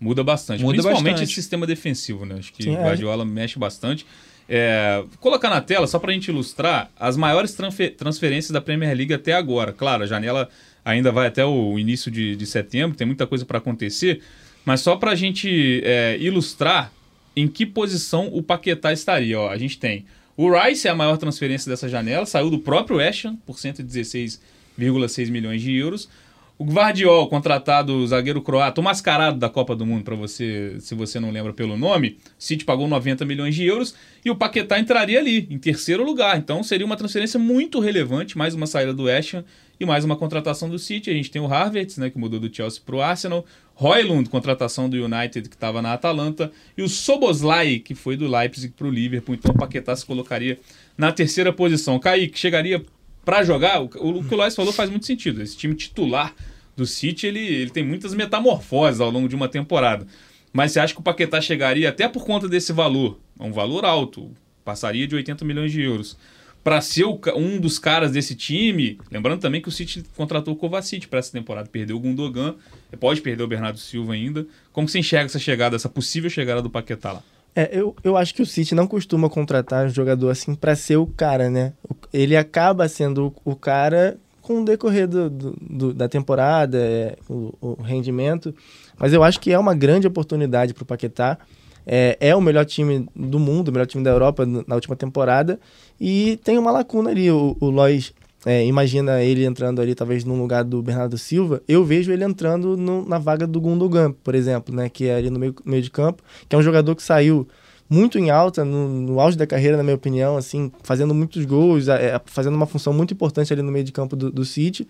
Muda bastante. Muda Principalmente bastante. esse sistema defensivo, né? Acho que Sim, o é. Guardiola mexe bastante. É, colocar na tela, só pra gente ilustrar, as maiores transfe- transferências da Premier League até agora. Claro, a janela ainda vai até o início de, de setembro, tem muita coisa pra acontecer. Mas só pra gente é, ilustrar em que posição o Paquetá estaria. Ó, a gente tem o Rice, é a maior transferência dessa janela, saiu do próprio Ham por 116,6 milhões de euros. O Guardiol, contratado o zagueiro croata, o mascarado da Copa do Mundo, para você, se você não lembra pelo nome, o City pagou 90 milhões de euros e o Paquetá entraria ali, em terceiro lugar. Então seria uma transferência muito relevante, mais uma saída do West Ham e mais uma contratação do City. A gente tem o Havertz, né, que mudou do Chelsea para o Arsenal, Roylund, contratação do United, que estava na Atalanta, e o Soboslai, que foi do Leipzig para o Liverpool. Então o Paquetá se colocaria na terceira posição. Kaique, chegaria para jogar, o, o que o Lois falou faz muito sentido. Esse time titular do City, ele, ele tem muitas metamorfoses ao longo de uma temporada. Mas você acha que o Paquetá chegaria, até por conta desse valor, um valor alto, passaria de 80 milhões de euros, para ser o um dos caras desse time? Lembrando também que o City contratou o Kovacic para essa temporada, perdeu o Gundogan, pode perder o Bernardo Silva ainda. Como você enxerga essa chegada, essa possível chegada do Paquetá lá? É, eu, eu acho que o City não costuma contratar um jogador assim pra ser o cara, né? O- Ele acaba sendo o, o cara com o decorrer do, do- do- da temporada, é, o, o rendimento. Mas eu acho que é uma grande oportunidade pro Paquetá. É, é o melhor time do mundo, o melhor time da Europa na última temporada. E tem uma lacuna ali. O, o Lois é, imagina ele entrando ali, talvez no lugar do Bernardo Silva. Eu vejo ele entrando no- na vaga do Gundogan, por exemplo, né? Que é ali no meio, meio de campo, que é um jogador que saiu muito em alta, no, no auge da carreira, na minha opinião, assim, fazendo muitos gols, é, fazendo uma função muito importante ali no meio de campo do, do City.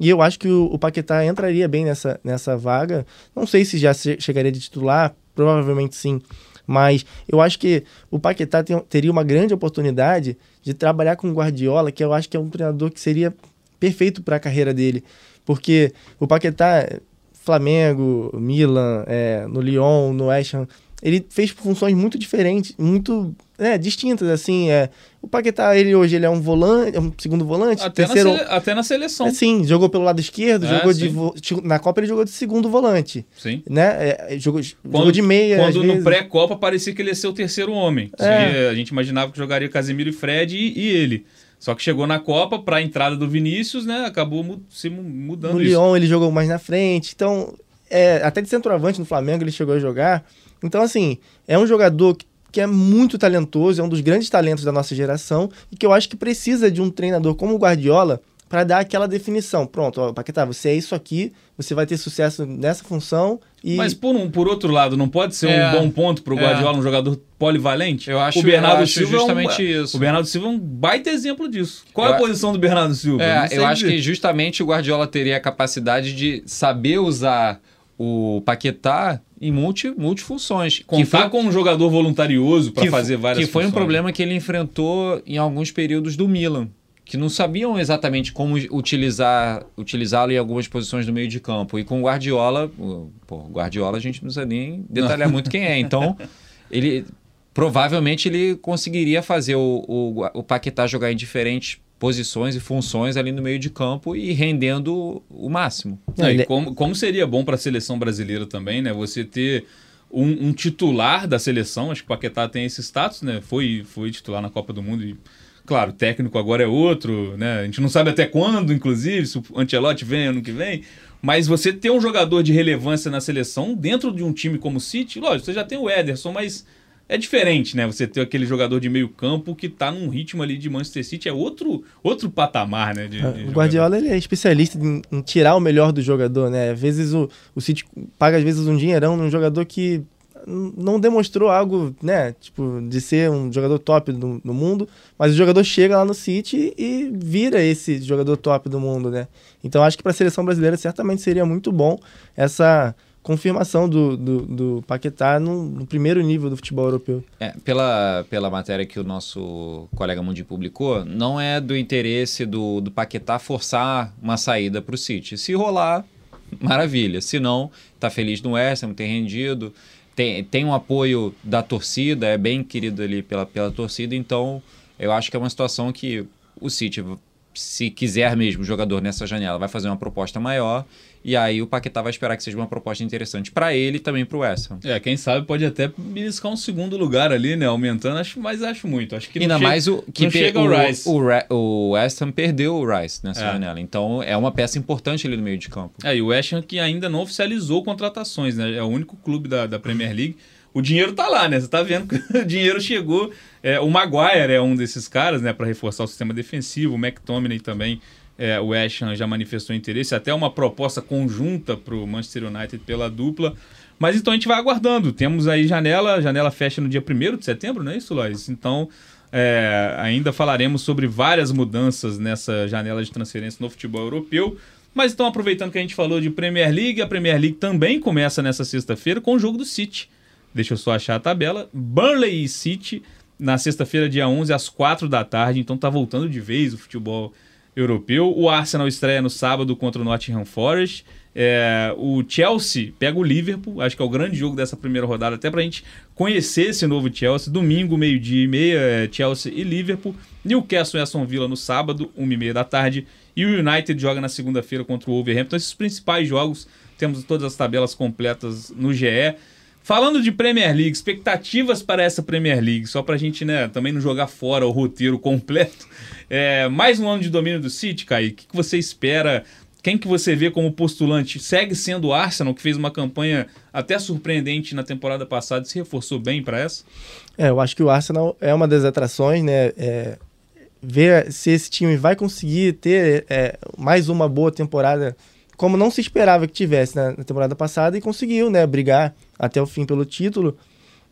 E eu acho que o, o Paquetá entraria bem nessa, nessa vaga. Não sei se já che- chegaria de titular, provavelmente sim. Mas eu acho que o Paquetá tem, teria uma grande oportunidade de trabalhar com o Guardiola, que eu acho que é um treinador que seria perfeito para a carreira dele. Porque o Paquetá, Flamengo, Milan, é, no Lyon, no West Ham, ele fez funções muito diferentes, muito é, distintas, assim. É, o Paquetá, ele hoje ele é um volante, é um segundo volante, Até, terceiro... na, sele- até na seleção. É, sim, jogou pelo lado esquerdo, É, jogou de sim. vo- na Copa ele jogou de segundo volante, Sim. né? É, é, jogou, jogou de meia, Quando no pré-copa parecia que ele ia ser o terceiro homem. É. Se- A gente imaginava que jogaria Casemiro e Fred e, e ele. Só que chegou na Copa, para a entrada do Vinícius, né? Acabou se mu- mudando No isso. Lyon ele jogou mais na frente. Então, é, até de centroavante no Flamengo ele chegou a jogar. Então, assim, é um jogador que, que é muito talentoso, é um dos grandes talentos da nossa geração e que eu acho que precisa de um treinador como o Guardiola para dar aquela definição. Pronto, ó, Paquetá, você é isso aqui, você vai ter sucesso nessa função e Mas por, um, por outro lado, não pode ser É. um bom ponto pro É. Guardiola, um jogador polivalente? Eu acho- o Bernardo eu acho Silva é um- justamente isso. O Bernardo Silva é um baita exemplo disso. Qual é a Eu- posição do Bernardo Silva? É, eu acho dizer. que justamente o Guardiola teria a capacidade de saber usar o Paquetá em multi, multifunções. Contar que foi, com um jogador voluntarioso para fazer várias Que foi um funções. problema que ele enfrentou em alguns períodos do Milan. Que não sabiam exatamente como utilizar utilizá-lo em algumas posições do meio de campo. E com o Guardiola, pô, Guardiola a gente não precisa nem detalhar muito quem é. Então, ele provavelmente ele conseguiria fazer o, o, o Paquetá jogar em diferentes posições e funções ali no meio de campo e rendendo o máximo. Não, e Ele- como, como seria bom para a seleção brasileira também, né? Você ter um, um titular da seleção, acho que o Paquetá tem esse status, né? Foi, foi titular na Copa do Mundo e, claro, o técnico agora é outro, né? A gente não sabe até quando, inclusive, se o Ancelotti vem ano que vem. Mas você ter um jogador de relevância na seleção dentro de um time como o City, lógico, você já tem o Ederson, mas é diferente, né? Você ter aquele jogador de meio campo que tá num ritmo ali de Manchester City, é outro, outro patamar, né? de- de É. O Guardiola ele é especialista em, em tirar o melhor do jogador, né? Às vezes o, o City paga às vezes um dinheirão num jogador que não demonstrou algo, né? Tipo, de ser um jogador top no, no mundo, mas o jogador chega lá no City e vira esse jogador top do mundo, né? Então acho que para a seleção brasileira certamente seria muito bom essa confirmação do, do, do Paquetá no, no primeiro nível do futebol europeu. É, pela, pela matéria que o nosso colega Mundi publicou, não é do interesse do, do Paquetá forçar uma saída para o City. Se rolar, maravilha. Se não, tá feliz no West Ham, tem rendido, tem, tem um apoio da torcida, é bem querido ali pela, pela torcida, então eu acho que é uma situação que o City, se quiser mesmo jogador nessa janela, vai fazer uma proposta maior e aí o Paquetá vai esperar que seja uma proposta interessante para ele e também para o West Ham. É, quem sabe pode até beliscar um segundo lugar ali, né? Aumentando, acho, mas acho muito. Acho que não Ainda chega- mais o que chega o, o Rice. o, Ra- o West Ham perdeu o Rice nessa É. janela. Então é uma peça importante ali no meio de campo. É, e o West Ham que ainda não oficializou contratações, né? É o único clube da, da Premier League. O dinheiro tá lá, né? Você tá vendo que o dinheiro chegou. É, o Maguire é um desses caras, né? Para reforçar o sistema defensivo. O McTominay também. É, o West Ham já manifestou interesse. Até uma proposta conjunta para o Manchester United pela dupla. Mas então a gente vai aguardando. Temos aí janela. Janela fecha no dia 1 de setembro, não é isso, Lois? Então é, ainda falaremos sobre várias mudanças nessa janela de transferência no futebol europeu. Mas então, aproveitando que a gente falou de Premier League, a Premier League também começa nessa sexta-feira com o jogo do City. Deixa eu só achar a tabela. Burnley e City na sexta-feira, dia 11, às 4 da tarde. Então tá voltando de vez o futebol europeu. O Arsenal estreia no sábado contra o Nottingham Forest. É, o Chelsea pega o Liverpool, acho que é o grande jogo dessa primeira rodada, até pra gente conhecer esse novo Chelsea. Domingo, meio-dia e meia, é, Chelsea e Liverpool. Newcastle e Aston Villa no sábado, uma e meia da tarde. E o United joga na segunda-feira contra o Wolverhampton. Esses principais jogos, temos todas as tabelas completas no GE. Falando de Premier League, expectativas para essa Premier League, só pra gente né, também não jogar fora o roteiro completo. É, mais um ano de domínio do City, Kaique. O que você espera? Quem que você vê como postulante? Segue sendo o Arsenal, que fez uma campanha até surpreendente na temporada passada e se reforçou bem para essa? É, eu acho que o Arsenal é uma das atrações, né? É, ver se esse time vai conseguir ter é, mais uma boa temporada, como não se esperava que tivesse na, na temporada passada, e conseguiu, né? Brigar até o fim pelo título.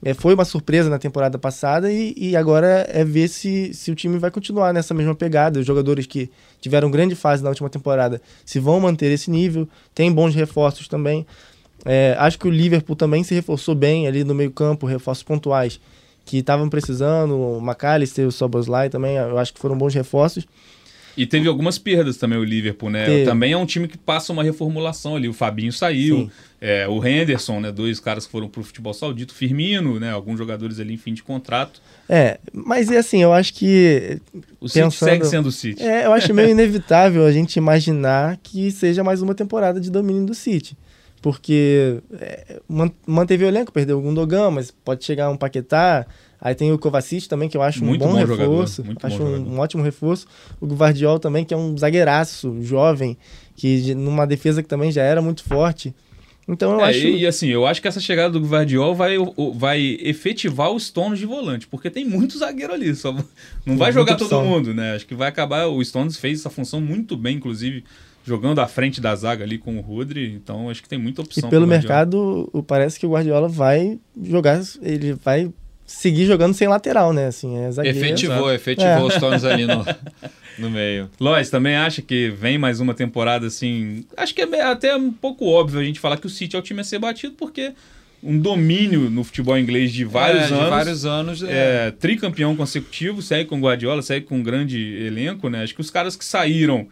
É, foi uma surpresa na temporada passada e, e agora é ver se, se o time vai continuar nessa mesma pegada. Os jogadores que tiveram grande fase na última temporada se vão manter esse nível, tem bons reforços também. É, acho que o Liverpool também se reforçou bem ali no meio campo, reforços pontuais que estavam precisando, o McAllister, o Soboslai também, eu acho que foram bons reforços. E teve algumas perdas também o Liverpool, né? Teve. Também é um time que passa uma reformulação ali. O Fabinho saiu, é, o Henderson, né? Dois caras que foram pro futebol saudito, Firmino, né? Alguns jogadores ali em fim de contrato. É, mas é assim, eu acho que. O City Pensando- segue sendo o City. É, eu acho meio inevitável a gente imaginar que seja mais uma temporada de domínio do City. Porque é, man- manteve o elenco, perdeu o Gundogan, mas pode chegar um Paquetá. Aí tem o Kovacic também, que eu acho Muito um bom, bom jogador, reforço. muito acho bom um, jogador. um ótimo reforço. O Guardiol também, que é um zagueiraço, jovem, que numa defesa que também já era muito forte. Então eu É, acho. e, e assim, eu acho que essa chegada do Guardiol vai, vai efetivar os Stones de volante, porque tem muito zagueiro ali. Só, não vai jogar todo opção. mundo, né? Acho que vai acabar. O Stones fez essa função muito bem, inclusive, jogando à frente da zaga ali com o Rodri. Então acho que tem muita E opção. pelo pro Guardiola. mercado, parece que o Guardiola vai jogar, ele vai seguir jogando sem lateral, né? Assim, é zagueiro. Efetivou, efetivou os Stones ali no, no meio. Lois, também acha que vem mais uma temporada assim. Acho que é até um pouco óbvio a gente falar que o City é o time a ser batido, porque um domínio no futebol inglês de vários É, anos. De vários anos. É. é, tricampeão consecutivo, segue com o Guardiola, segue com um grande elenco, né? Acho que os caras que saíram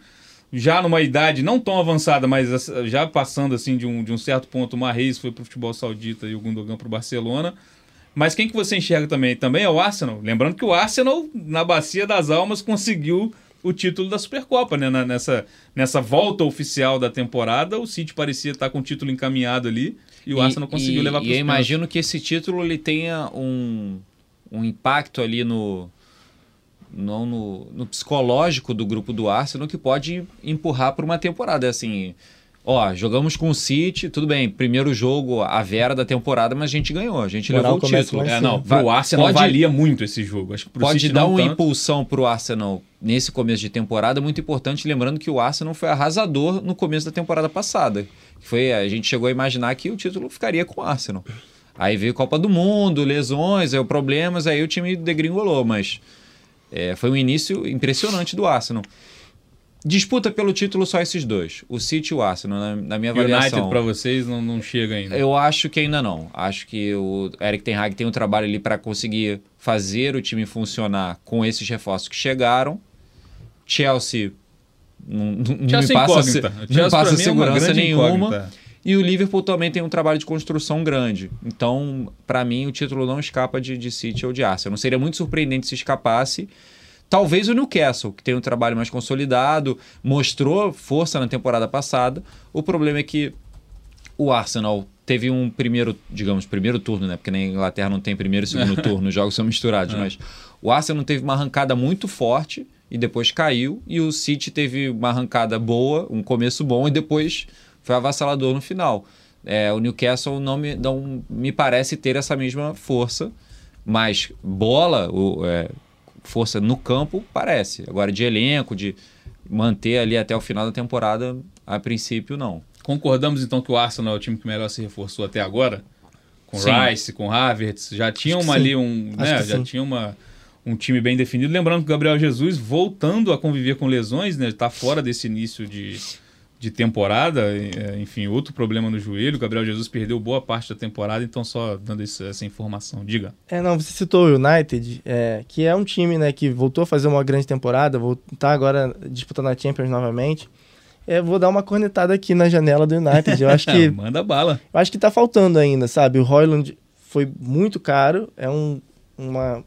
já numa idade não tão avançada, mas já passando assim de um, de um certo ponto, o Marreis foi pro futebol saudita e o Gundogan pro Barcelona. Mas quem que você enxerga também? Também é o Arsenal. Lembrando que o Arsenal, na Bacia das Almas, conseguiu o título da Supercopa, né? Nessa, nessa volta oficial da temporada, o City parecia estar com o título encaminhado ali e o Arsenal conseguiu e, levar para E eu imagino que esse título ele tenha um, um impacto ali no, não no, no psicológico do grupo do Arsenal que pode empurrar para uma temporada. É Assim, ó, jogamos com o City, tudo bem, primeiro jogo, a vera da temporada, mas a gente ganhou, a gente Moral levou o título. É, não, pro Arsenal pode- valia muito esse jogo. Acho que pro Pode City dar não uma tanto. impulsão para o Arsenal nesse começo de temporada muito importante, lembrando que o Arsenal foi arrasador no começo da temporada passada. Foi, a gente chegou a imaginar que o título ficaria com o Arsenal. Aí veio Copa do Mundo, lesões, aí problemas, aí o time degringolou, mas é, foi um início impressionante do Arsenal. Disputa pelo título só esses dois, o City e o Arsenal, na, na minha avaliação. United pra vocês não, não chega ainda. Eu acho que ainda não. Acho que o Eric Ten Hag tem um trabalho ali para conseguir fazer o time funcionar com esses reforços que chegaram. Chelsea não, não- Chelsea me passa, se- não passa é segurança grande nenhuma. incógnita. E o Liverpool também tem um trabalho de construção grande. Então, para mim, o título não escapa de, de City ou de Arsenal. Não seria muito surpreendente se escapasse. Talvez o Newcastle, que tem um trabalho mais consolidado, mostrou força na temporada passada. O problema é que o Arsenal teve um primeiro, digamos, primeiro turno, né? Porque na Inglaterra não tem primeiro e segundo turno, os jogos são misturados, mas o Arsenal teve uma arrancada muito forte e depois caiu, e o City teve uma arrancada boa, um começo bom, e depois foi avassalador no final. É, o Newcastle não me, não me parece ter essa mesma força, mas bola, o, é, força no campo, parece. Agora, de elenco, de manter ali até o final da temporada, a princípio, não. Concordamos então que o Arsenal é o time que melhor se reforçou até agora? Com Sim. Rice, com Havertz, já tinha uma ali um, né, já sim. tinha uma um time bem definido. Lembrando que o Gabriel Jesus voltando a conviver com lesões, né, tá fora desse início de, de temporada, é, enfim, outro problema no joelho. O Gabriel Jesus perdeu boa parte da temporada, então só dando esse- essa informação. Diga. É, não, você citou o United, é, que é um time né, que voltou a fazer uma grande temporada, está agora disputando a Champions novamente. É, vou dar uma cornetada aqui na janela do United. Eu acho que Manda bala. eu acho que tá faltando ainda, sabe? O Royland foi muito caro, é um, uma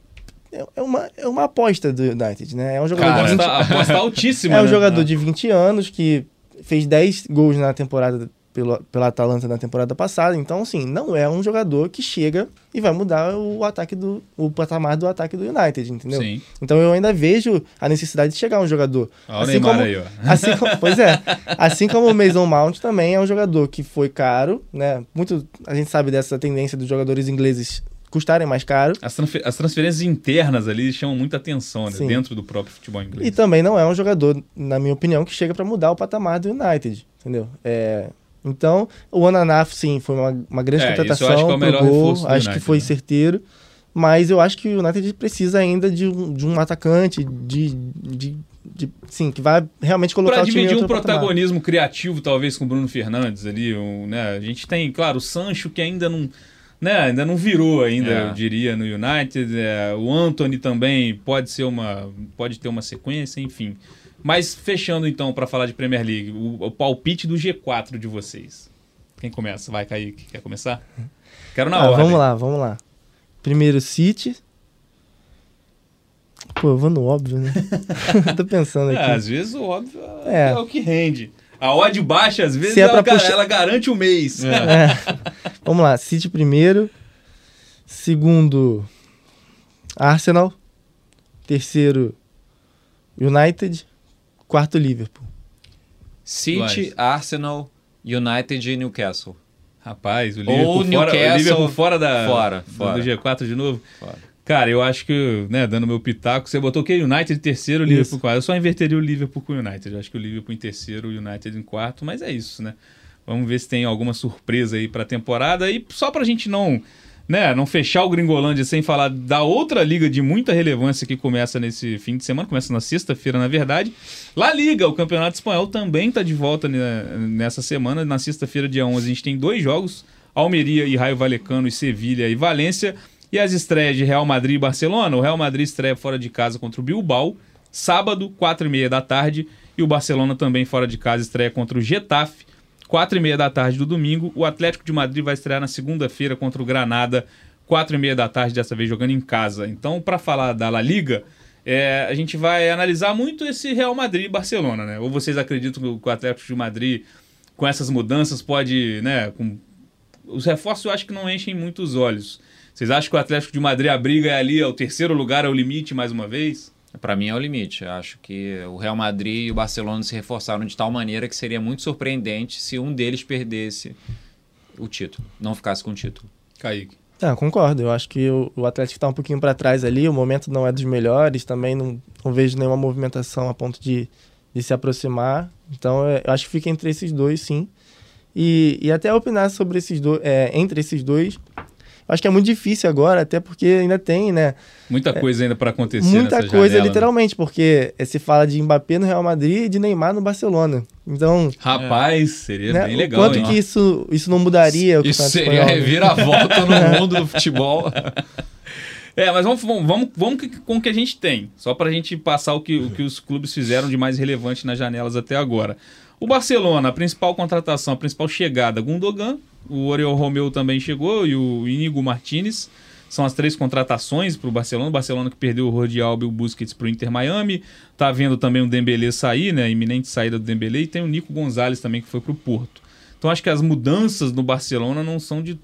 é é uma, é uma aposta do United, né? É um jogador de 20 Aposta, aposta altíssima. É um né? jogador de 20 anos que fez 10 gols na temporada pelo, pela Atalanta na temporada passada. Então, assim, não é um jogador que chega e vai mudar o ataque do o patamar do ataque do United, entendeu? Sim. Então eu ainda vejo a necessidade de chegar um jogador. Olha o Neymar aí, ó. assim como- pois é. Assim como o Mason Mount também é um jogador que foi caro, né? Muito a gente sabe dessa tendência dos jogadores ingleses custarem mais caro. As, as transferências internas ali chamam muita atenção, né? Dentro do próprio futebol inglês. E também não é um jogador, na minha opinião, que chega para mudar o patamar do United, entendeu? É, então, o Ananaf, sim, foi uma, uma grande É, contratação acho que é o melhor gol, acho que United, foi né? certeiro, mas eu acho que o United precisa ainda de um, de um atacante, de, de de, sim, que vai realmente colocar pra o time em dividir um outro patamar. protagonismo criativo, talvez, com o Bruno Fernandes ali. Um, né? A gente tem, claro, o Sancho que ainda não. Né, ainda não virou ainda, É. eu diria, no United. É, o Anthony também pode ser uma. pode ter uma sequência, enfim. Mas fechando então para falar de Premier League, o, o palpite do G4 de vocês. Quem começa? Vai, Kaique. Quer começar? Quero na Ah, ordem. vamos lá, vamos lá. Primeiro City. Pô, eu vou no óbvio, né? Tô pensando É, aqui. às vezes o óbvio é, É. é o que rende. A odd baixa, às vezes, é ela, ga- puxar- ela garante o mês. É. Vamos lá, City primeiro. Segundo, Arsenal. Terceiro, United. Quarto, Liverpool. City. Arsenal, United e Newcastle. Rapaz, o Ou Liverpool, fora, o Newcastle, Liverpool fora da fora, do- fora. do G4 de novo. Fora. Cara, eu acho que, né, dando meu pitaco, você botou o que? United em terceiro, o Liverpool em quarto. Eu só inverteria o Liverpool com o United. Eu acho que o Liverpool em terceiro, o United em quarto, mas é isso, né? Vamos ver se tem alguma surpresa aí pra temporada. E só pra gente não, né, não fechar o Gringolândia sem falar da outra liga de muita relevância que começa nesse fim de semana, começa na sexta-feira, na verdade. La Liga, o Campeonato Espanhol, também tá de volta né, nessa semana. Na sexta-feira, dia 11, a gente tem dois jogos: Almeria e Raio Valecano, e Sevilha e Valência. E as estreias de Real Madrid e Barcelona. O Real Madrid estreia fora de casa contra o Bilbao, sábado, 4h30 da tarde. E o Barcelona também fora de casa estreia contra o Getafe, 4h30 da tarde do domingo. O Atlético de Madrid vai estrear na segunda-feira contra o Granada, 4h30 da tarde, dessa vez jogando em casa. Então, para falar da La Liga, é, a gente vai analisar muito esse Real Madrid e Barcelona, né? Ou vocês acreditam que o- Atlético de Madrid, com essas mudanças, pode, né? Com... Os reforços eu acho que não enchem muito os olhos. Vocês acham que o Atlético de Madrid a briga é ali, é o terceiro lugar, é o limite mais uma vez? Para mim é o limite. Eu acho que o Real Madrid e o Barcelona se reforçaram de tal maneira que seria muito surpreendente se um deles perdesse o título, não ficasse com o título. Kaique. Ah, concordo. Eu acho que o, o Atlético tá um pouquinho para trás ali. O momento não é dos melhores. Também não, não vejo nenhuma movimentação a ponto de, de se aproximar. Então, é, eu acho que fica entre esses dois, sim. E, e até opinar sobre esses dois, é, entre esses dois, acho que é muito difícil agora, até porque ainda tem, né? Muita coisa ainda para acontecer Muita coisa, janela, né? literalmente, porque eh, se fala de Mbappé no Real Madrid e de Neymar no Barcelona. Então, Rapaz, seria né, bem legal, quanto hein? que isso, isso não mudaria o Isso Campeonato seria Espanhol, né? reviravolta no mundo do futebol. É, mas vamos, vamos, vamos, vamos com o que a gente tem. Só pra gente passar o que, o que os clubes fizeram de mais relevante nas janelas até agora. O Barcelona, a principal contratação, a principal chegada, Gundogan. O Oriol Romeu também chegou e o Inigo Martinez. São as três contratações para o Barcelona. O Barcelona que perdeu o Rodi Alba e o Busquets para o Inter Miami. Tá vendo também o Dembélé sair, né? A iminente saída do Dembélé. E tem o Nico Gonzalez também que foi para o Porto. Então acho que as mudanças no Barcelona não são de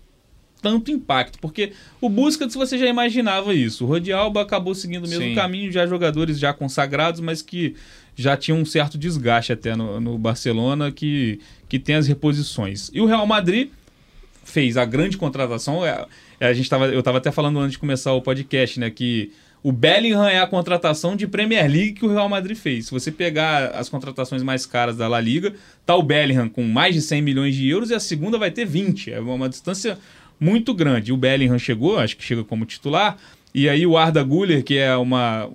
tanto impacto, porque o Busquets você já imaginava isso. O Rodi Alba acabou seguindo o mesmo Sim. caminho, já jogadores já consagrados, mas que já tinham um certo desgaste até no, no Barcelona, que, que tem as reposições. E o Real Madrid fez a grande contratação. é- é, a gente tava, eu estava até falando antes de começar o podcast, né? Que o Bellingham é a contratação de Premier League que o Real Madrid fez. Se você pegar as contratações mais caras da La Liga, tá o Bellingham com mais de 100 milhões de euros e a segunda vai ter 20. É uma distância muito grande. O Bellingham chegou, acho que chega como titular. E aí o Arda Güler, que é uma,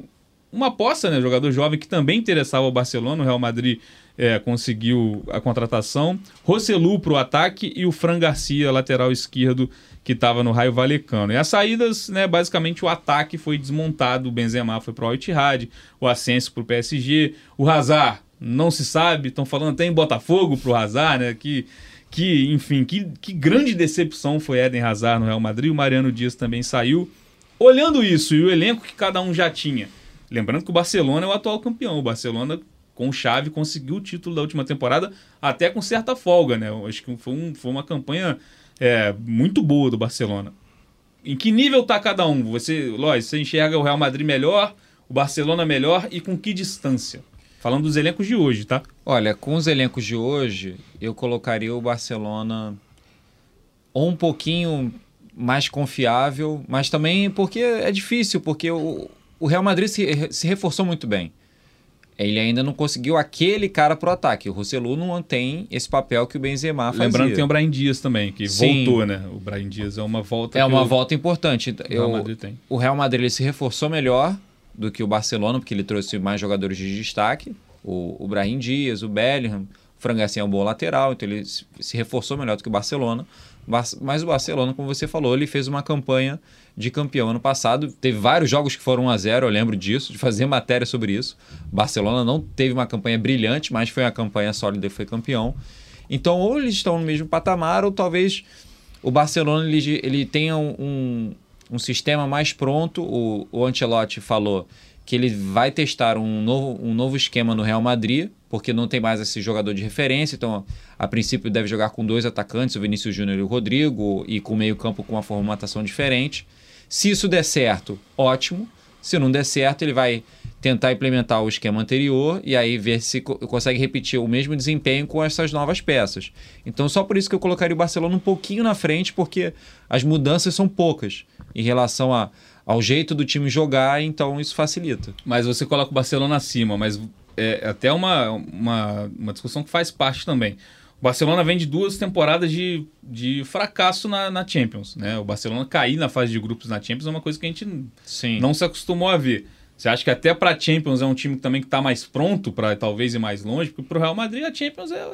uma aposta, né? Jogador jovem que também interessava o Barcelona, o Real Madrid é, conseguiu a contratação. Roselu para o ataque e o Fran Garcia, lateral esquerdo, que estava no Raio Valecano. E as saídas, né, basicamente o ataque foi desmontado, o Benzema foi para o Al-Ittihad, o Asensio para o PSG, o Hazard, não se sabe, estão falando até em Botafogo para o Hazard, né, que, que enfim, que, que grande decepção foi Eden Hazard no Real Madrid, o Mariano Dias também saiu. Olhando isso e o elenco que cada um já tinha, lembrando que o Barcelona é o atual campeão, o Barcelona com chave conseguiu o título da última temporada até com certa folga, né? Acho que foi, um- foi uma campanha é, muito boa do Barcelona. Em que nível tá cada um? Você, Lois, você enxerga o Real Madrid melhor, o Barcelona melhor e com que distância? Falando dos elencos de hoje, tá? Olha, com os elencos de hoje, eu colocaria o Barcelona ou um pouquinho mais confiável, mas também porque é difícil, porque o, o Real Madrid se, se reforçou muito bem. Ele ainda não conseguiu aquele cara pro ataque. O Roselu não tem esse papel que o Benzema fazia. Lembrando que tem o Brian Dias também, que Sim. voltou, né? O Brian Dias é uma volta É uma o- volta importante. o Real Eu- Madrid tem. o Real Madrid ele se reforçou melhor do que o Barcelona, porque ele trouxe mais jogadores de destaque, o, o Brahim Dias, o Bellingham, o Fran Garcia é um bom lateral, então ele se reforçou melhor do que o Barcelona. Mas o Barcelona, como você falou, ele fez uma campanha de campeão ano passado. Teve vários jogos que foram 1 a 0 eu lembro disso, de fazer matéria sobre isso. O Barcelona não teve uma campanha brilhante, mas foi uma campanha sólida e foi campeão. Então, ou eles estão no mesmo patamar, ou talvez o Barcelona ele, ele tenha um, um, um sistema mais pronto. O, o Ancelotti falou que ele vai testar um novo, um novo esquema no Real Madrid, porque não tem mais esse jogador de referência. Então, a princípio, deve jogar com dois atacantes, o Vinícius Júnior e o Rodrigo, e com meio-campo com uma formatação diferente. Se isso der certo, ótimo. Se não der certo, ele vai tentar implementar o esquema anterior e aí ver se consegue repetir o mesmo desempenho com essas novas peças. Então, só por isso que eu colocaria o Barcelona um pouquinho na frente, porque as mudanças são poucas em relação a, ao jeito do time jogar, então isso facilita. Mas você coloca o Barcelona acima, mas é até uma, uma, uma discussão que faz parte também. O Barcelona vem de duas temporadas de, de fracasso na, na Champions. Né? O Barcelona cair na fase de grupos na Champions é uma coisa que a gente Sim. não se acostumou a ver. Você acha que até para Champions é um time também que está mais pronto para talvez ir mais longe? Porque para o Real Madrid a Champions é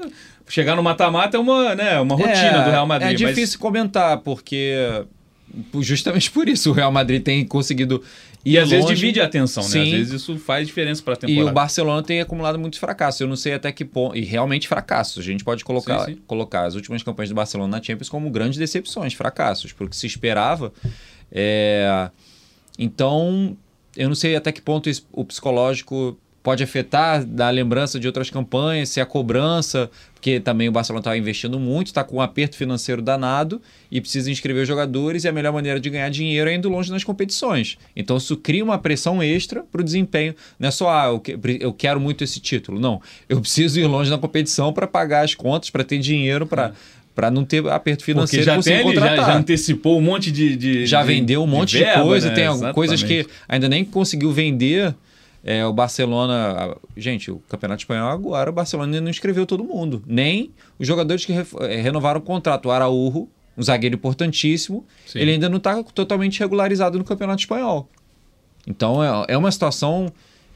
chegar no mata-mata é uma, né, uma rotina é, do Real Madrid. É difícil mas... comentar porque justamente por isso o Real Madrid tem conseguido e às vezes divide a atenção, né? Sim. Às vezes isso faz diferença para a temporada. E o Barcelona tem acumulado muitos fracassos. Eu não sei até que ponto. E realmente fracassos. A gente pode colocar, sim, sim. colocar as últimas campanhas do Barcelona na Champions como grandes decepções, fracassos, porque se esperava. É... Então, eu não sei até que ponto o psicológico pode afetar da lembrança de outras campanhas, se a cobrança, porque também o Barcelona está investindo muito, está com um aperto financeiro danado e precisa inscrever os jogadores e a melhor maneira de ganhar dinheiro é indo longe nas competições. Então isso cria uma pressão extra para o desempenho. Não é só, ah, eu, que, eu quero muito esse título. Não, eu preciso ir longe na competição para pagar as contas, para ter dinheiro para... para não ter aperto financeiro Porque já, tem, já, já, antecipou um monte de. de já vendeu um monte de, verba, de coisa, né? tem Exatamente. coisas que ainda nem conseguiu vender é, o Barcelona. Gente, o Campeonato Espanhol agora, o Barcelona ainda não inscreveu todo mundo. Nem os jogadores que re, é, renovaram o contrato. O Araújo, um zagueiro importantíssimo, Sim. ele ainda não está totalmente regularizado no Campeonato Espanhol. Então é, é uma situação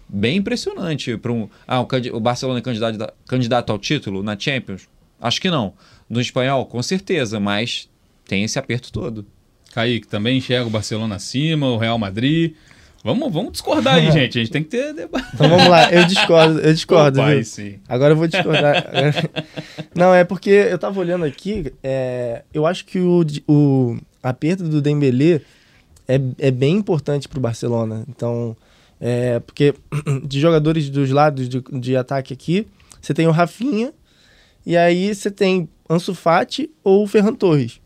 bem impressionante para um. Ah, o, Barcelona é candidato, candidato ao título na Champions? Acho que não. No espanhol, com certeza, mas tem esse aperto todo. Kaique, também enxerga o Barcelona acima, o Real Madrid. Vamos, vamos discordar aí, gente. A gente tem que ter debate. Então vamos lá, eu discordo, eu discordo. Pai, sim. Agora eu vou discordar. Não, é porque eu tava olhando aqui, é, eu acho que o, o aperto do Dembélé é, é bem importante pro Barcelona. Então, é, porque de jogadores dos lados de, de ataque aqui, você tem o Rafinha, e aí você tem Ansu Fati ou o Ferran Torres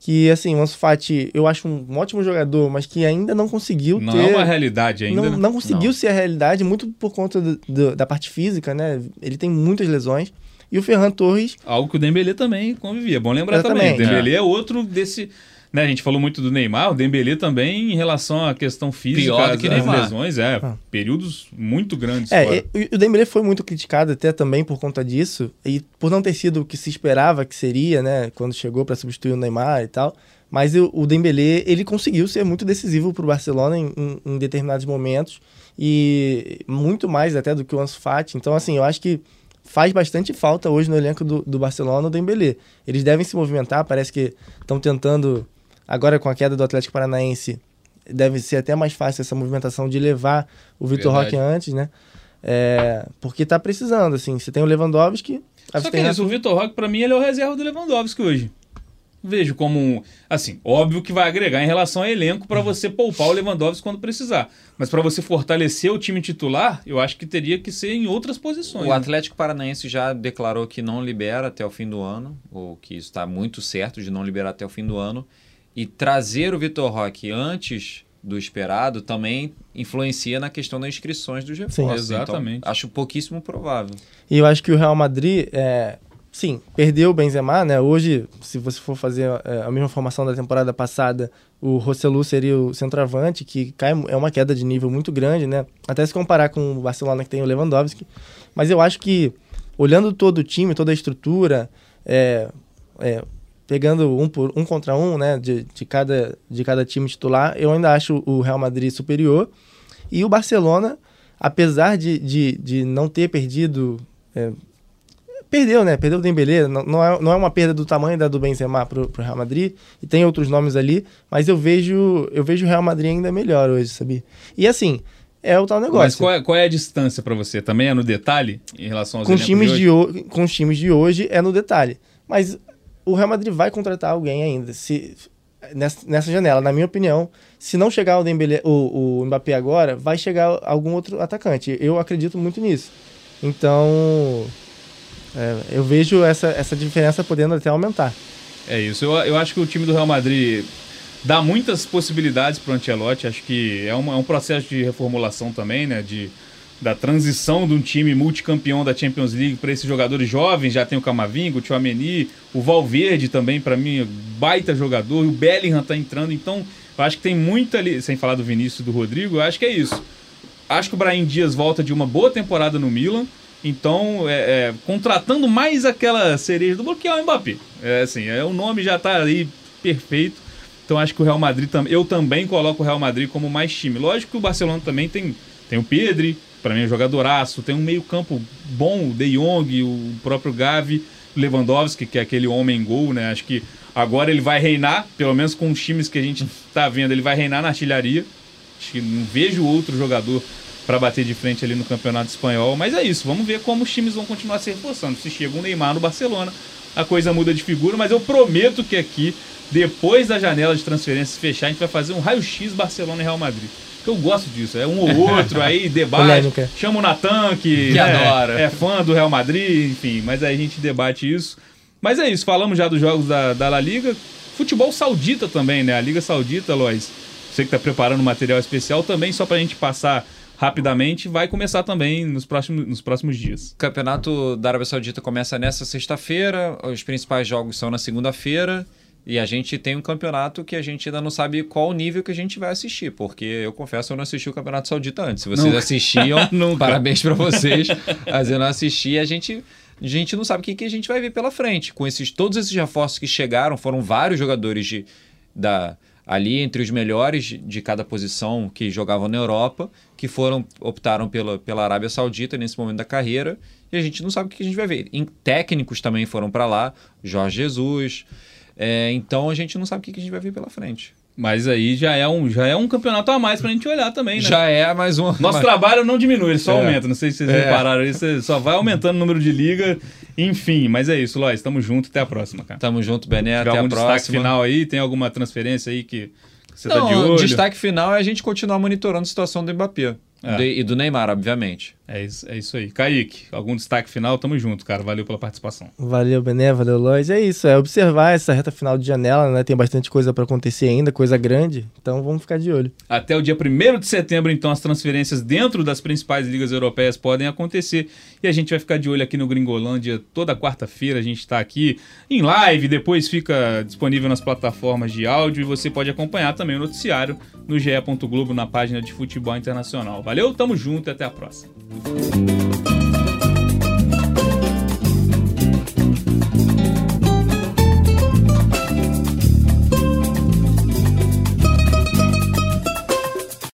que assim, o Ansu Fati, eu acho um ótimo jogador, mas que ainda não conseguiu não ter... Não é uma realidade ainda. Não, não conseguiu não. ser a realidade, muito por conta do, do, da parte física, né? Ele tem muitas lesões. E o Ferran Torres... Algo que o Dembélé também convivia. É bom lembrar também. O Dembélé é. é outro desse né, a gente falou muito do Neymar, o Dembélé também em relação à questão física, Pior do que as, as lesões, é, ah. períodos muito grandes. É, e, o Dembélé foi muito criticado até também por conta disso, e por não ter sido o que se esperava que seria, né, quando chegou para substituir o Neymar e tal. Mas o, o Dembélé, ele conseguiu ser muito decisivo para o Barcelona em, em, em, determinados momentos, e muito mais até do que o Ansu Fati. Então, assim, eu acho que faz bastante falta hoje no elenco do, do Barcelona o Dembélé. Eles devem se movimentar, parece que estão tentando Agora, com a queda do Atlético Paranaense, deve ser até mais fácil essa movimentação de levar o Vitor Roque antes, né? É, porque tá precisando, assim. Você tem o Lewandowski. Só que é isso, o Vitor Roque, para mim, ele é o reserva do Lewandowski hoje. Vejo como, assim, óbvio que vai agregar em relação ao elenco para você poupar o Lewandowski quando precisar. Mas para você fortalecer o time titular, eu acho que teria que ser em outras posições. O né? Atlético Paranaense já declarou que não libera até o fim do ano, ou que está muito certo de não liberar até o fim do ano. E trazer o Vitor Roque antes do esperado também influencia na questão das inscrições dos reforços. Sim, então, exatamente. Então, acho pouquíssimo provável. E eu acho que o Real Madrid, é, sim, perdeu o Benzema, né? Hoje, se você for fazer é, a mesma formação da temporada passada, o Rossellu seria o centroavante, que cai, é uma queda de nível muito grande, né? Até se comparar com o Barcelona que tem o Lewandowski. Mas eu acho que, olhando todo o time, toda a estrutura, é, é pegando um, por, um contra um, né, de, de, cada, de cada time titular, eu ainda acho o Real Madrid superior. E o Barcelona, apesar de, de, de não ter perdido. É, perdeu, né? Perdeu o Dembélé. Não, não, é, não é uma perda do tamanho da do Benzema pro, pro Real Madrid. E tem outros nomes ali. Mas eu vejo eu vejo o Real Madrid ainda melhor hoje, sabia? E assim, é o tal negócio. Mas qual é, qual é a distância para você? Também é no detalhe em relação aos com times de, hoje? de Com os times de hoje é no detalhe. Mas o Real Madrid vai contratar alguém ainda. Se, nessa, nessa janela, na minha opinião, se não chegar o, o, o Mbappé agora, vai chegar algum outro atacante. Eu acredito muito nisso. Então, é, eu vejo essa, essa diferença podendo até aumentar. É isso. Eu, eu acho que o time do Real Madrid dá muitas possibilidades para o Ancelotti. Acho que é, uma, é um processo de reformulação também, né? De, da transição de um time multicampeão da Champions League para esses jogadores jovens. Já tem o Camavinga, o Tchouameni, o Valverde também, para mim, baita jogador. O Bellingham tá entrando. Então, eu acho que tem muito ali, sem falar do Vinícius e do Rodrigo, eu acho que é isso. Acho que o Brahim Dias volta de uma boa temporada no Milan. Então, é, é, contratando mais aquela cereja do bloqueio é o Mbappé. É assim, é, o nome já tá ali perfeito. Então acho que o Real Madrid. Eu também coloco o Real Madrid como mais time. Lógico que o Barcelona também tem, tem o Pedri, para mim é jogadoraço, tem um meio-campo bom, o De Jong, o próprio Gavi, Lewandowski, que é aquele homem gol, né? Acho que agora ele vai reinar, pelo menos com os times que a gente tá vendo, ele vai reinar na artilharia. Acho que não vejo outro jogador para bater de frente ali no Campeonato Espanhol. Mas é isso, vamos ver como os times vão continuar se reforçando. Se chega um Neymar no Barcelona, a coisa muda de figura, mas eu prometo que aqui, depois da janela de transferências fechar, a gente vai fazer um raio-x Barcelona e Real Madrid. Porque eu gosto disso, é um ou outro, aí debate, chama o Natan, que, que é, adora. é fã do Real Madrid, enfim, mas aí a gente debate isso. Mas é isso, falamos já dos jogos da, da La Liga. Futebol saudita também, né? A Liga Saudita, Lois, você que está preparando material especial também, só para a gente passar rapidamente, vai começar também nos próximos, nos próximos dias. O campeonato da Arábia Saudita começa nessa sexta-feira, os principais jogos são na segunda-feira. E a gente tem um campeonato que a gente ainda não sabe qual nível que a gente vai assistir, porque eu confesso eu não assisti o Campeonato Saudita antes. Se vocês nunca. assistiam, parabéns para vocês. Mas eu não assisti, a gente a gente não sabe o que, que a gente vai ver pela frente. Com esses todos esses reforços que chegaram, foram vários jogadores de, da, ali entre os melhores de cada posição que jogavam na Europa, que foram optaram pela, pela Arábia Saudita nesse momento da carreira, e a gente não sabe o que a gente vai ver. Em, técnicos também foram para lá, Jorge Jesus. É, então a gente não sabe o que a gente vai ver pela frente. Mas aí já é um, já é um campeonato a mais pra gente olhar também, né? Já é mais um. Nosso mas... trabalho não diminui, ele só é. aumenta. Não sei se vocês é. repararam isso, só vai aumentando o número de liga. Enfim, mas é isso, Lois. Tamo junto, até a próxima, cara. Tamo junto, Bené, até algum a próxima. destaque final aí? Tem alguma transferência aí que você não, tá de olho? O destaque final é a gente continuar monitorando a situação do Mbappé. É. e do Neymar, obviamente. É isso, é isso aí. Kaique, algum destaque final? Tamo junto, cara. Valeu pela participação. Valeu, Bené, valeu, Lois. É isso, é observar essa reta final de janela, né? Tem bastante coisa para acontecer ainda, coisa grande. Então vamos ficar de olho. Até o dia 1 de setembro, então, as transferências dentro das principais ligas europeias podem acontecer. E a gente vai ficar de olho aqui no Gringolândia toda quarta-feira. A gente está aqui em live, depois fica disponível nas plataformas de áudio e você pode acompanhar também o noticiário no ge.globo na página de futebol internacional. Valeu, tamo junto e até a próxima. Thank you.